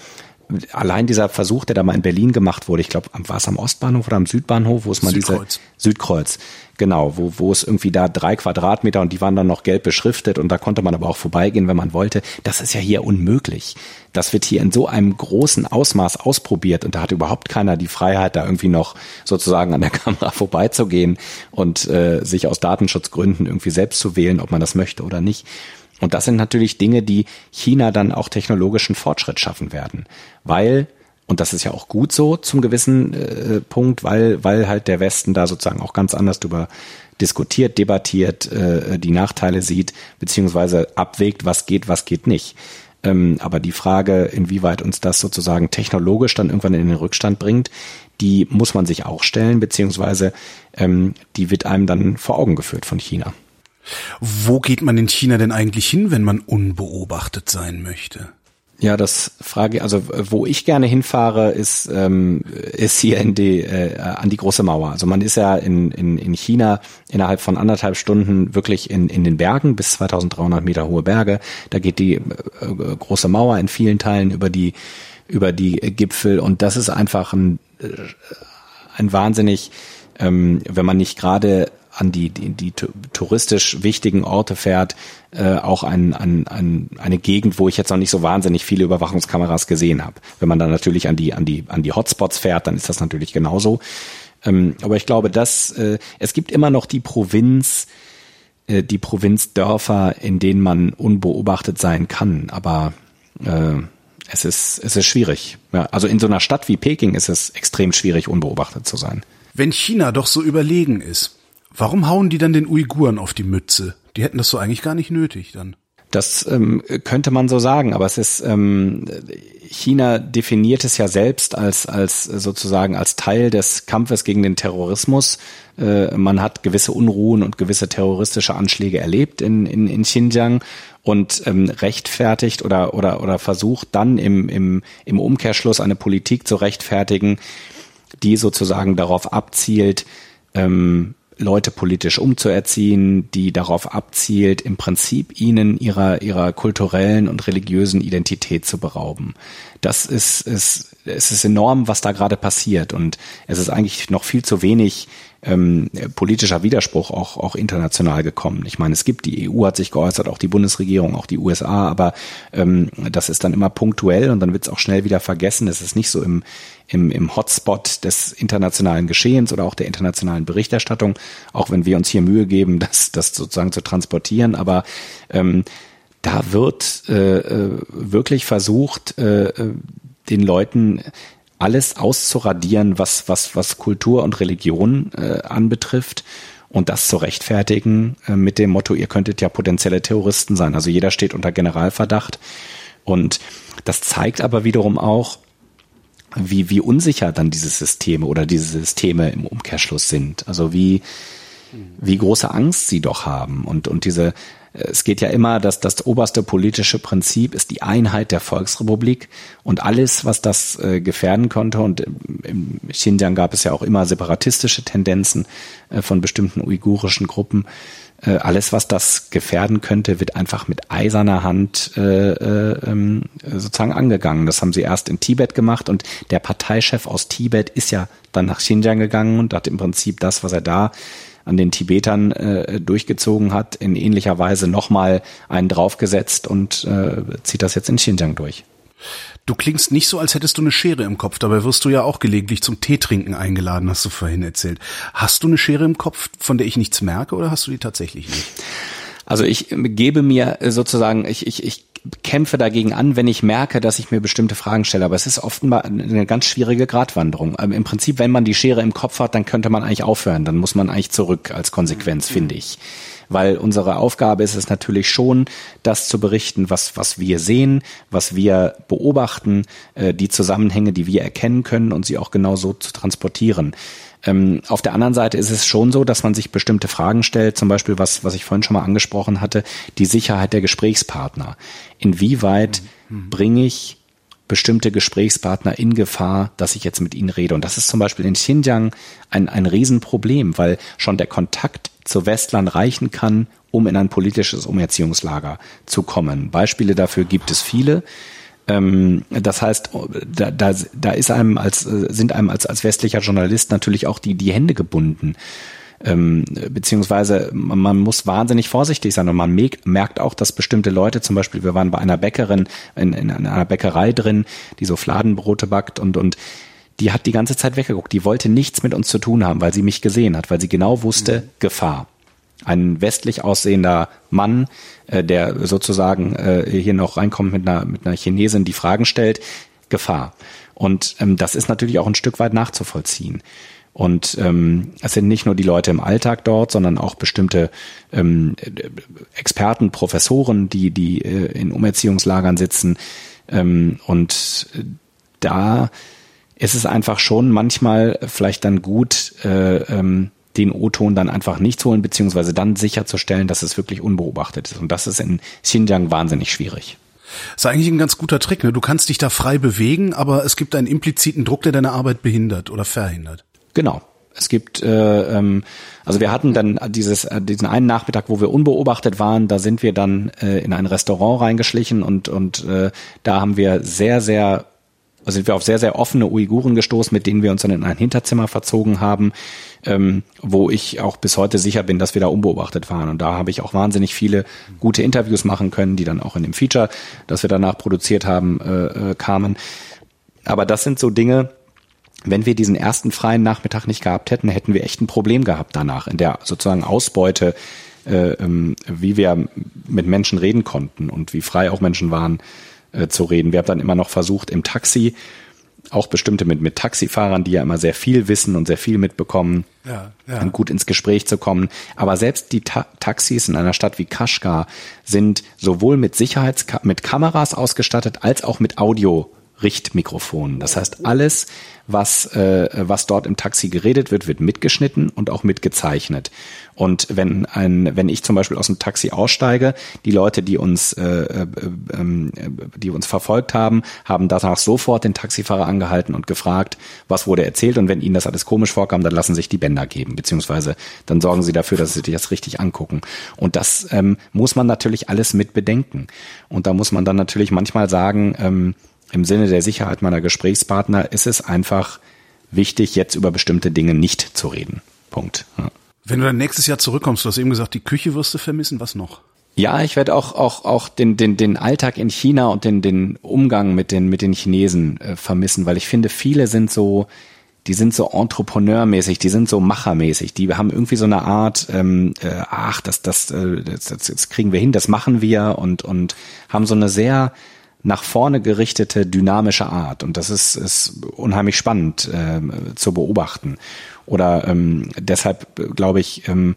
Speaker 3: allein dieser Versuch, der da mal in Berlin gemacht wurde, ich glaube, war es am Ostbahnhof oder am Südbahnhof, wo es mal Südkreuz. diese Südkreuz, genau, wo, wo es irgendwie da drei Quadratmeter und die waren dann noch gelb beschriftet und da konnte man aber auch vorbeigehen, wenn man wollte. Das ist ja hier unmöglich. Das wird hier in so einem großen Ausmaß ausprobiert und da hat überhaupt keiner die Freiheit, da irgendwie noch sozusagen an der (laughs) Kamera vorbeizugehen und äh, sich aus Datenschutzgründen irgendwie selbst zu wählen, ob man das möchte oder nicht. Und das sind natürlich Dinge, die China dann auch technologischen Fortschritt schaffen werden, weil und das ist ja auch gut so zum gewissen äh, Punkt, weil weil halt der Westen da sozusagen auch ganz anders drüber diskutiert, debattiert, äh, die Nachteile sieht beziehungsweise abwägt, was geht, was geht nicht. Ähm, aber die Frage, inwieweit uns das sozusagen technologisch dann irgendwann in den Rückstand bringt, die muss man sich auch stellen, beziehungsweise ähm, die wird einem dann vor Augen geführt von China.
Speaker 1: Wo geht man in China denn eigentlich hin, wenn man unbeobachtet sein möchte?
Speaker 3: Ja, das frage, also wo ich gerne hinfahre, ist ähm, ist hier in die äh, an die große Mauer. Also man ist ja in, in in China innerhalb von anderthalb Stunden wirklich in in den Bergen bis 2.300 Meter hohe Berge. Da geht die äh, große Mauer in vielen Teilen über die über die Gipfel und das ist einfach ein äh, ein wahnsinnig, ähm, wenn man nicht gerade an die, die, die touristisch wichtigen Orte fährt, äh, auch ein, ein, ein, eine Gegend, wo ich jetzt noch nicht so wahnsinnig viele Überwachungskameras gesehen habe. Wenn man dann natürlich an die, an die, an die Hotspots fährt, dann ist das natürlich genauso. Ähm, aber ich glaube, dass äh, es gibt immer noch die Provinz, äh, die Provinzdörfer, in denen man unbeobachtet sein kann. Aber äh, es ist, es ist schwierig. Ja, also in so einer Stadt wie Peking ist es extrem schwierig, unbeobachtet zu sein.
Speaker 1: Wenn China doch so überlegen ist, Warum hauen die dann den Uiguren auf die Mütze? Die hätten das so eigentlich gar nicht nötig dann.
Speaker 3: Das ähm, könnte man so sagen, aber es ist ähm, China definiert es ja selbst als als sozusagen als Teil des Kampfes gegen den Terrorismus. Äh, man hat gewisse Unruhen und gewisse terroristische Anschläge erlebt in in, in Xinjiang und ähm, rechtfertigt oder oder oder versucht dann im im im Umkehrschluss eine Politik zu rechtfertigen, die sozusagen darauf abzielt, ähm, Leute politisch umzuerziehen, die darauf abzielt, im Prinzip ihnen ihrer, ihrer kulturellen und religiösen Identität zu berauben. Das ist, ist, es ist enorm, was da gerade passiert und es ist eigentlich noch viel zu wenig ähm, politischer Widerspruch auch, auch international gekommen. Ich meine, es gibt, die EU hat sich geäußert, auch die Bundesregierung, auch die USA, aber ähm, das ist dann immer punktuell und dann wird es auch schnell wieder vergessen. Es ist nicht so im, im, im Hotspot des internationalen Geschehens oder auch der internationalen Berichterstattung, auch wenn wir uns hier Mühe geben, (laughs) das, das sozusagen zu transportieren, aber ähm, da wird äh, äh wirklich versucht, äh, äh, den Leuten alles auszuradieren, was, was, was Kultur und Religion äh, anbetrifft und das zu rechtfertigen äh, mit dem Motto, ihr könntet ja potenzielle Terroristen sein. Also jeder steht unter Generalverdacht. Und das zeigt aber wiederum auch, wie, wie unsicher dann diese Systeme oder diese Systeme im Umkehrschluss sind. Also wie, wie große Angst sie doch haben und, und diese, es geht ja immer, dass das oberste politische Prinzip ist die Einheit der Volksrepublik und alles, was das äh, gefährden konnte. Und im Xinjiang gab es ja auch immer separatistische Tendenzen äh, von bestimmten uigurischen Gruppen. Äh, alles, was das gefährden könnte, wird einfach mit eiserner Hand äh, äh, ähm, sozusagen angegangen. Das haben sie erst in Tibet gemacht und der Parteichef aus Tibet ist ja dann nach Xinjiang gegangen und hat im Prinzip das, was er da an den Tibetern äh, durchgezogen hat, in ähnlicher Weise nochmal einen draufgesetzt und äh, zieht das jetzt in Xinjiang durch.
Speaker 1: Du klingst nicht so, als hättest du eine Schere im Kopf. Dabei wirst du ja auch gelegentlich zum Teetrinken eingeladen, hast du vorhin erzählt. Hast du eine Schere im Kopf, von der ich nichts merke, oder hast du die tatsächlich nicht?
Speaker 3: Also ich gebe mir sozusagen, ich, ich, ich kämpfe dagegen an, wenn ich merke, dass ich mir bestimmte Fragen stelle. Aber es ist offenbar eine ganz schwierige Gratwanderung. Ähm, Im Prinzip, wenn man die Schere im Kopf hat, dann könnte man eigentlich aufhören. Dann muss man eigentlich zurück als Konsequenz, finde ich. Weil unsere Aufgabe ist es natürlich schon, das zu berichten, was, was wir sehen, was wir beobachten, äh, die Zusammenhänge, die wir erkennen können und sie auch genau so zu transportieren. Ähm, auf der anderen Seite ist es schon so, dass man sich bestimmte Fragen stellt, zum Beispiel was, was ich vorhin schon mal angesprochen hatte, die Sicherheit der Gesprächspartner. Inwieweit mhm. bringe ich bestimmte Gesprächspartner in Gefahr, dass ich jetzt mit ihnen rede. Und das ist zum Beispiel in Xinjiang ein, ein Riesenproblem, weil schon der Kontakt zu Westlern reichen kann, um in ein politisches Umerziehungslager zu kommen. Beispiele dafür gibt es viele. Ähm, das heißt, da, da, da ist einem als, sind einem als, als westlicher Journalist natürlich auch die, die Hände gebunden. Ähm, beziehungsweise man muss wahnsinnig vorsichtig sein und man merkt auch, dass bestimmte Leute, zum Beispiel, wir waren bei einer Bäckerin in, in einer Bäckerei drin, die so Fladenbrote backt und, und die hat die ganze Zeit weggeguckt. Die wollte nichts mit uns zu tun haben, weil sie mich gesehen hat, weil sie genau wusste, mhm. Gefahr ein westlich aussehender Mann, äh, der sozusagen äh, hier noch reinkommt mit einer, mit einer Chinesin, die Fragen stellt, Gefahr. Und ähm, das ist natürlich auch ein Stück weit nachzuvollziehen. Und ähm, es sind nicht nur die Leute im Alltag dort, sondern auch bestimmte ähm, Experten, Professoren, die, die äh, in Umerziehungslagern sitzen. Ähm, und da ist es einfach schon manchmal vielleicht dann gut, äh, ähm, den O-Ton dann einfach nicht zu holen, beziehungsweise dann sicherzustellen, dass es wirklich unbeobachtet ist. Und das ist in Xinjiang wahnsinnig schwierig.
Speaker 1: Das ist eigentlich ein ganz guter Trick. Ne? Du kannst dich da frei bewegen, aber es gibt einen impliziten Druck, der deine Arbeit behindert oder verhindert.
Speaker 3: Genau. Es gibt, äh, ähm, also wir hatten dann dieses, äh, diesen einen Nachmittag, wo wir unbeobachtet waren, da sind wir dann äh, in ein Restaurant reingeschlichen und, und äh, da haben wir sehr, sehr sind wir auf sehr, sehr offene Uiguren gestoßen, mit denen wir uns dann in ein Hinterzimmer verzogen haben, ähm, wo ich auch bis heute sicher bin, dass wir da unbeobachtet waren. Und da habe ich auch wahnsinnig viele gute Interviews machen können, die dann auch in dem Feature, das wir danach produziert haben, äh, äh, kamen. Aber das sind so Dinge, wenn wir diesen ersten freien Nachmittag nicht gehabt hätten, hätten wir echt ein Problem gehabt danach in der sozusagen Ausbeute, äh, ähm, wie wir mit Menschen reden konnten und wie frei auch Menschen waren, äh, zu reden. Wir haben dann immer noch versucht, im Taxi, auch bestimmte mit, mit Taxifahrern, die ja immer sehr viel wissen und sehr viel mitbekommen, ja, ja. gut ins Gespräch zu kommen. Aber selbst die Ta Taxis in einer Stadt wie Kashgar sind sowohl mit Sicherheits mit Kameras ausgestattet als auch mit Audio Richtmikrofon. Das heißt, alles, was, äh, was dort im Taxi geredet wird, wird mitgeschnitten und auch mitgezeichnet. Und wenn ein, wenn ich zum Beispiel aus dem Taxi aussteige, die Leute, die uns, äh, äh, äh, die uns verfolgt haben, haben danach sofort den Taxifahrer angehalten und gefragt, was wurde erzählt. Und wenn ihnen das alles komisch vorkam, dann lassen sich die Bänder geben, beziehungsweise dann sorgen sie dafür, dass sie sich das richtig angucken. Und das ähm, muss man natürlich alles mit bedenken. Und da muss man dann natürlich manchmal sagen, ähm, im Sinne der Sicherheit meiner Gesprächspartner ist es einfach wichtig, jetzt über bestimmte Dinge nicht zu reden. Punkt. Ja.
Speaker 1: Wenn du dann nächstes Jahr zurückkommst, du hast eben gesagt, die Küche wirst du vermissen, was noch?
Speaker 3: Ja, ich werde auch auch auch den den den Alltag in China und den den Umgang mit den mit den Chinesen äh, vermissen, weil ich finde, viele sind so die sind so entrepreneurmäßig, die sind so machermäßig, die haben irgendwie so eine Art, ähm, äh, ach, das, das, äh, das, das kriegen wir hin, das machen wir und und haben so eine sehr nach vorne gerichtete, dynamische Art. Und das ist, ist unheimlich spannend äh, zu beobachten. Oder ähm, deshalb glaube ich, ähm,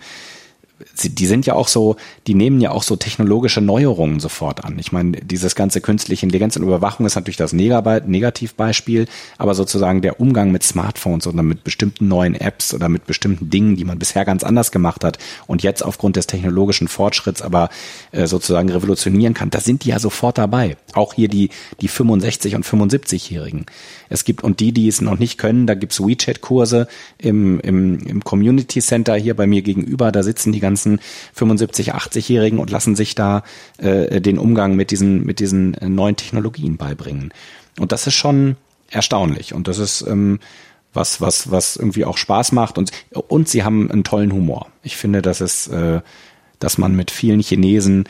Speaker 3: die sind ja auch so, die nehmen ja auch so technologische Neuerungen sofort an. Ich meine, dieses ganze künstliche Intelligenz und Überwachung ist natürlich das Negativbeispiel, aber sozusagen der Umgang mit Smartphones oder mit bestimmten neuen Apps oder mit bestimmten Dingen, die man bisher ganz anders gemacht hat und jetzt aufgrund des technologischen Fortschritts aber äh, sozusagen revolutionieren kann, da sind die ja sofort dabei. Auch hier die, die 65 und 75-Jährigen. Es gibt, und die, die es noch nicht können, da gibt's WeChat-Kurse im, im, im Community Center hier bei mir gegenüber, da sitzen die ganzen 75, 80-Jährigen und lassen sich da äh, den Umgang mit diesen, mit diesen neuen Technologien beibringen. Und das ist schon erstaunlich. Und das ist ähm, was, was, was irgendwie auch Spaß macht. Und, und sie haben einen tollen Humor. Ich finde, dass es, äh, dass man mit vielen Chinesen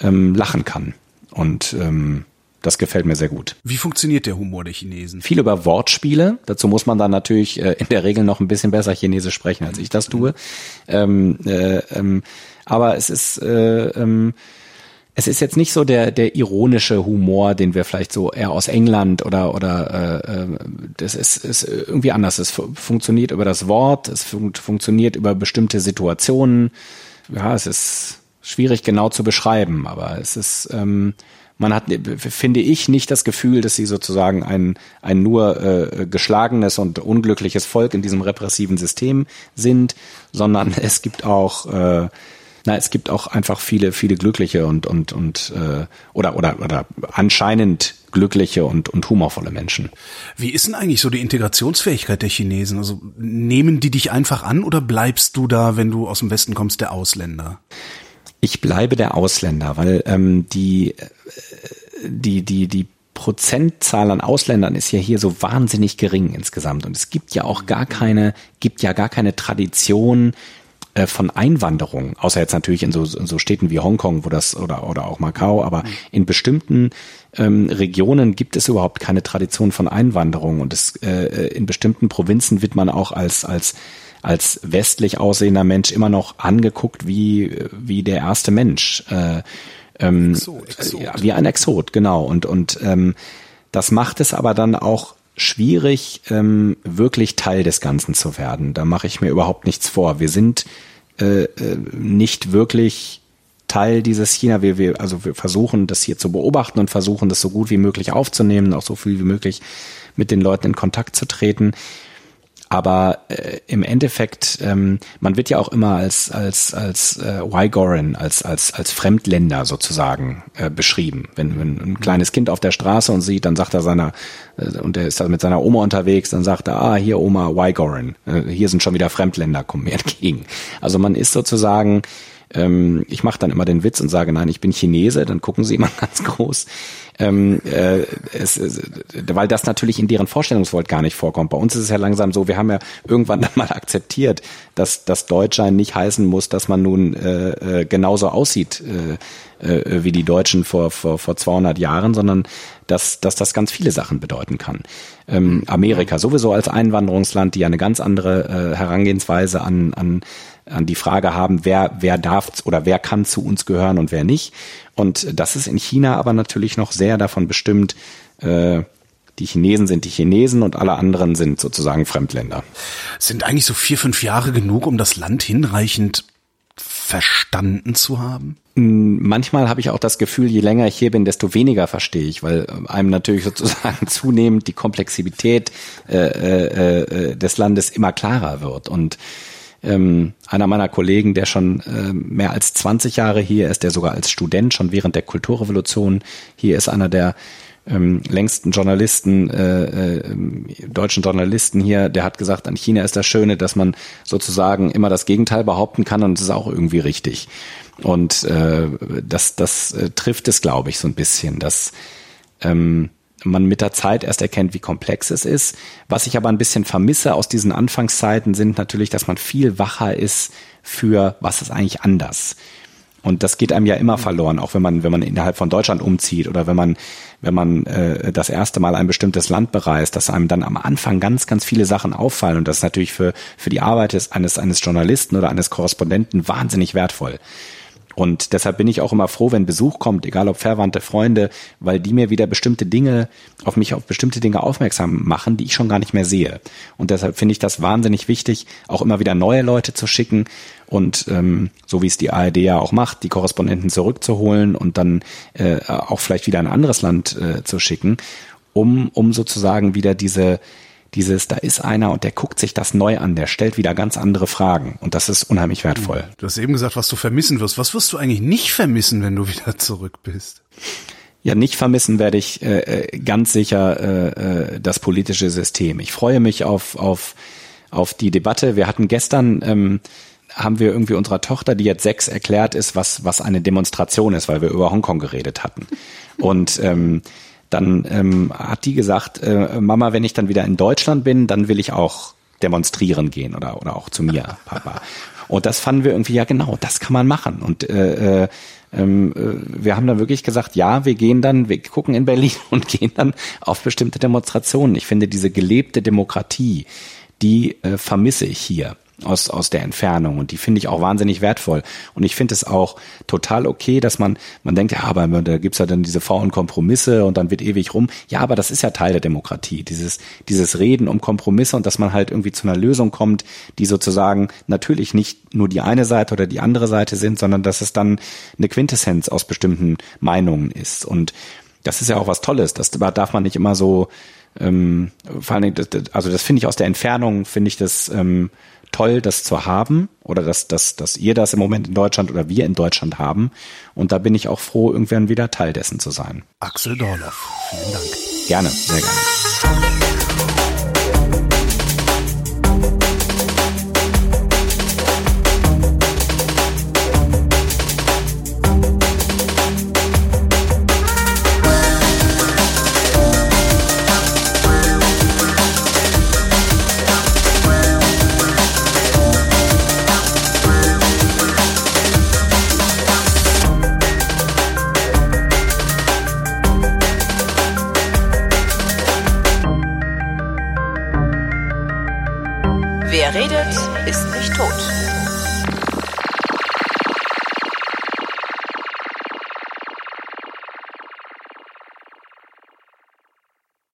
Speaker 3: ähm, lachen kann. Und ähm, das gefällt mir sehr gut.
Speaker 1: Wie funktioniert der Humor der Chinesen?
Speaker 3: Viel über Wortspiele. Dazu muss man dann natürlich äh, in der Regel noch ein bisschen besser Chinesisch sprechen, als ich das tue. Ähm, äh, ähm, aber es ist äh, ähm, es ist jetzt nicht so der der ironische Humor, den wir vielleicht so eher aus England oder oder äh, äh das ist, ist irgendwie anders. Es funktioniert über das Wort, es fun funktioniert über bestimmte Situationen. Ja, es ist schwierig genau zu beschreiben, aber es ist ähm, man hat, finde ich, nicht das Gefühl, dass sie sozusagen ein, ein nur äh, geschlagenes und unglückliches Volk in diesem repressiven System sind, sondern (laughs) es gibt auch äh, na, es gibt auch einfach viele, viele glückliche und und und äh, oder oder oder anscheinend glückliche und und humorvolle Menschen.
Speaker 1: Wie ist denn eigentlich so die Integrationsfähigkeit der Chinesen? Also nehmen die dich einfach an oder bleibst du da, wenn du aus dem Westen kommst, der Ausländer?
Speaker 3: Ich bleibe der Ausländer, weil ähm, die, äh, die, die, die Prozentzahl an Ausländern ist ja hier so wahnsinnig gering insgesamt. Und es gibt ja auch gar keine, gibt ja gar keine Tradition äh, von Einwanderung, außer jetzt natürlich in so, in so Städten wie Hongkong, wo das oder oder auch Macau, aber in bestimmten ähm, Regionen gibt es überhaupt keine Tradition von Einwanderung und es, äh, in bestimmten Provinzen wird man auch als als als westlich aussehender Mensch immer noch angeguckt wie, wie der erste Mensch. Äh, ähm, Exot, Exot. Ja, wie ein Exot, genau. Und, und ähm, das macht es aber dann auch schwierig, ähm, wirklich Teil des Ganzen zu werden. Da mache ich mir überhaupt nichts vor. Wir sind äh, äh, nicht wirklich Teil dieses China. Wir, wir, also wir versuchen das hier zu beobachten und versuchen das so gut wie möglich aufzunehmen, auch so viel wie möglich mit den Leuten in Kontakt zu treten. Aber äh, im Endeffekt, ähm, man wird ja auch immer als als als äh, Wygoran, als als als Fremdländer sozusagen äh, beschrieben. Wenn, wenn ein kleines Kind auf der Straße und sieht, dann sagt er seiner äh, und er ist da mit seiner Oma unterwegs, dann sagt er, ah hier Oma Wygoran, äh, hier sind schon wieder Fremdländer, kommen mir entgegen. Also man ist sozusagen ähm, ich mache dann immer den Witz und sage, nein, ich bin Chinese, dann gucken sie immer (laughs) ganz groß. Ähm, äh, es, weil das natürlich in deren Vorstellungswelt gar nicht vorkommt. Bei uns ist es ja langsam so, wir haben ja irgendwann (laughs) dann mal akzeptiert, dass das Deutschsein nicht heißen muss, dass man nun äh, äh, genauso aussieht äh, äh, wie die Deutschen vor, vor, vor 200 Jahren, sondern dass, dass das ganz viele Sachen bedeuten kann. Ähm, Amerika sowieso als Einwanderungsland, die ja eine ganz andere äh, Herangehensweise an, an an die Frage haben, wer, wer darf oder wer kann zu uns gehören und wer nicht. Und das ist in China aber natürlich noch sehr davon bestimmt, äh, die Chinesen sind die Chinesen und alle anderen sind sozusagen Fremdländer.
Speaker 1: Sind eigentlich so vier, fünf Jahre genug, um das Land hinreichend verstanden zu haben?
Speaker 3: Manchmal habe ich auch das Gefühl, je länger ich hier bin, desto weniger verstehe ich, weil einem natürlich sozusagen (laughs) zunehmend die Komplexität äh, äh, äh, des Landes immer klarer wird. Und ähm, einer meiner Kollegen, der schon äh, mehr als 20 Jahre hier ist, der sogar als Student schon während der Kulturrevolution hier ist, einer der ähm, längsten Journalisten, äh, äh, deutschen Journalisten hier, der hat gesagt, an China ist das Schöne, dass man sozusagen immer das Gegenteil behaupten kann und es ist auch irgendwie richtig. Und äh, das, das äh, trifft es, glaube ich, so ein bisschen, dass ähm, man mit der Zeit erst erkennt, wie komplex es ist. Was ich aber ein bisschen vermisse aus diesen Anfangszeiten sind natürlich, dass man viel wacher ist für, was ist eigentlich anders. Und das geht einem ja immer verloren, auch wenn man, wenn man innerhalb von Deutschland umzieht oder wenn man, wenn man äh, das erste Mal ein bestimmtes Land bereist, dass einem dann am Anfang ganz, ganz viele Sachen auffallen. Und das ist natürlich für, für die Arbeit eines, eines Journalisten oder eines Korrespondenten wahnsinnig wertvoll. Und deshalb bin ich auch immer froh, wenn Besuch kommt, egal ob verwandte Freunde, weil die mir wieder bestimmte Dinge, auf mich auf bestimmte Dinge aufmerksam machen, die ich schon gar nicht mehr sehe. Und deshalb finde ich das wahnsinnig wichtig, auch immer wieder neue Leute zu schicken und ähm, so wie es die ARD ja auch macht, die Korrespondenten zurückzuholen und dann äh, auch vielleicht wieder ein anderes Land äh, zu schicken, um, um sozusagen wieder diese dieses, da ist einer und der guckt sich das neu an, der stellt wieder ganz andere Fragen und das ist unheimlich wertvoll.
Speaker 1: Du hast eben gesagt, was du vermissen wirst. Was wirst du eigentlich nicht vermissen, wenn du wieder zurück bist?
Speaker 3: Ja, nicht vermissen werde ich äh, äh ganz sicher äh, äh, das politische System. Ich freue mich auf, auf, auf die Debatte. Wir hatten gestern ähm, haben wir irgendwie unserer Tochter, die jetzt sechs, erklärt ist, was, was eine Demonstration ist, weil wir über Hongkong geredet hatten. Und ähm, dann ähm, hat die gesagt, äh, Mama, wenn ich dann wieder in Deutschland bin, dann will ich auch demonstrieren gehen oder, oder auch zu mir, (laughs) Papa. Und das fanden wir irgendwie, ja genau, das kann man machen. Und äh, äh, ähm, äh, wir haben dann wirklich gesagt, ja, wir gehen dann, wir gucken in Berlin (laughs) und gehen dann auf bestimmte Demonstrationen. Ich finde diese gelebte Demokratie, die äh, vermisse ich hier aus, aus der Entfernung und die finde ich auch wahnsinnig wertvoll. Und ich finde es auch total okay, dass man, man denkt, ja, aber da gibt's ja dann diese faulen Kompromisse und dann wird ewig rum. Ja, aber das ist ja Teil der Demokratie, dieses, dieses Reden um Kompromisse und dass man halt irgendwie zu einer Lösung kommt, die sozusagen natürlich nicht nur die eine Seite oder die andere Seite sind, sondern dass es dann eine Quintessenz aus bestimmten Meinungen ist. Und das ist ja auch was Tolles. Das darf man nicht immer so, ähm, vor allen Dingen, also das finde ich aus der Entfernung, finde ich das, ähm, toll, das zu haben oder dass, dass, dass ihr das im Moment in Deutschland oder wir in Deutschland haben. Und da bin ich auch froh, irgendwann wieder Teil dessen zu sein.
Speaker 1: Axel Dorloff, vielen Dank.
Speaker 3: Gerne, sehr gerne.
Speaker 2: Redet,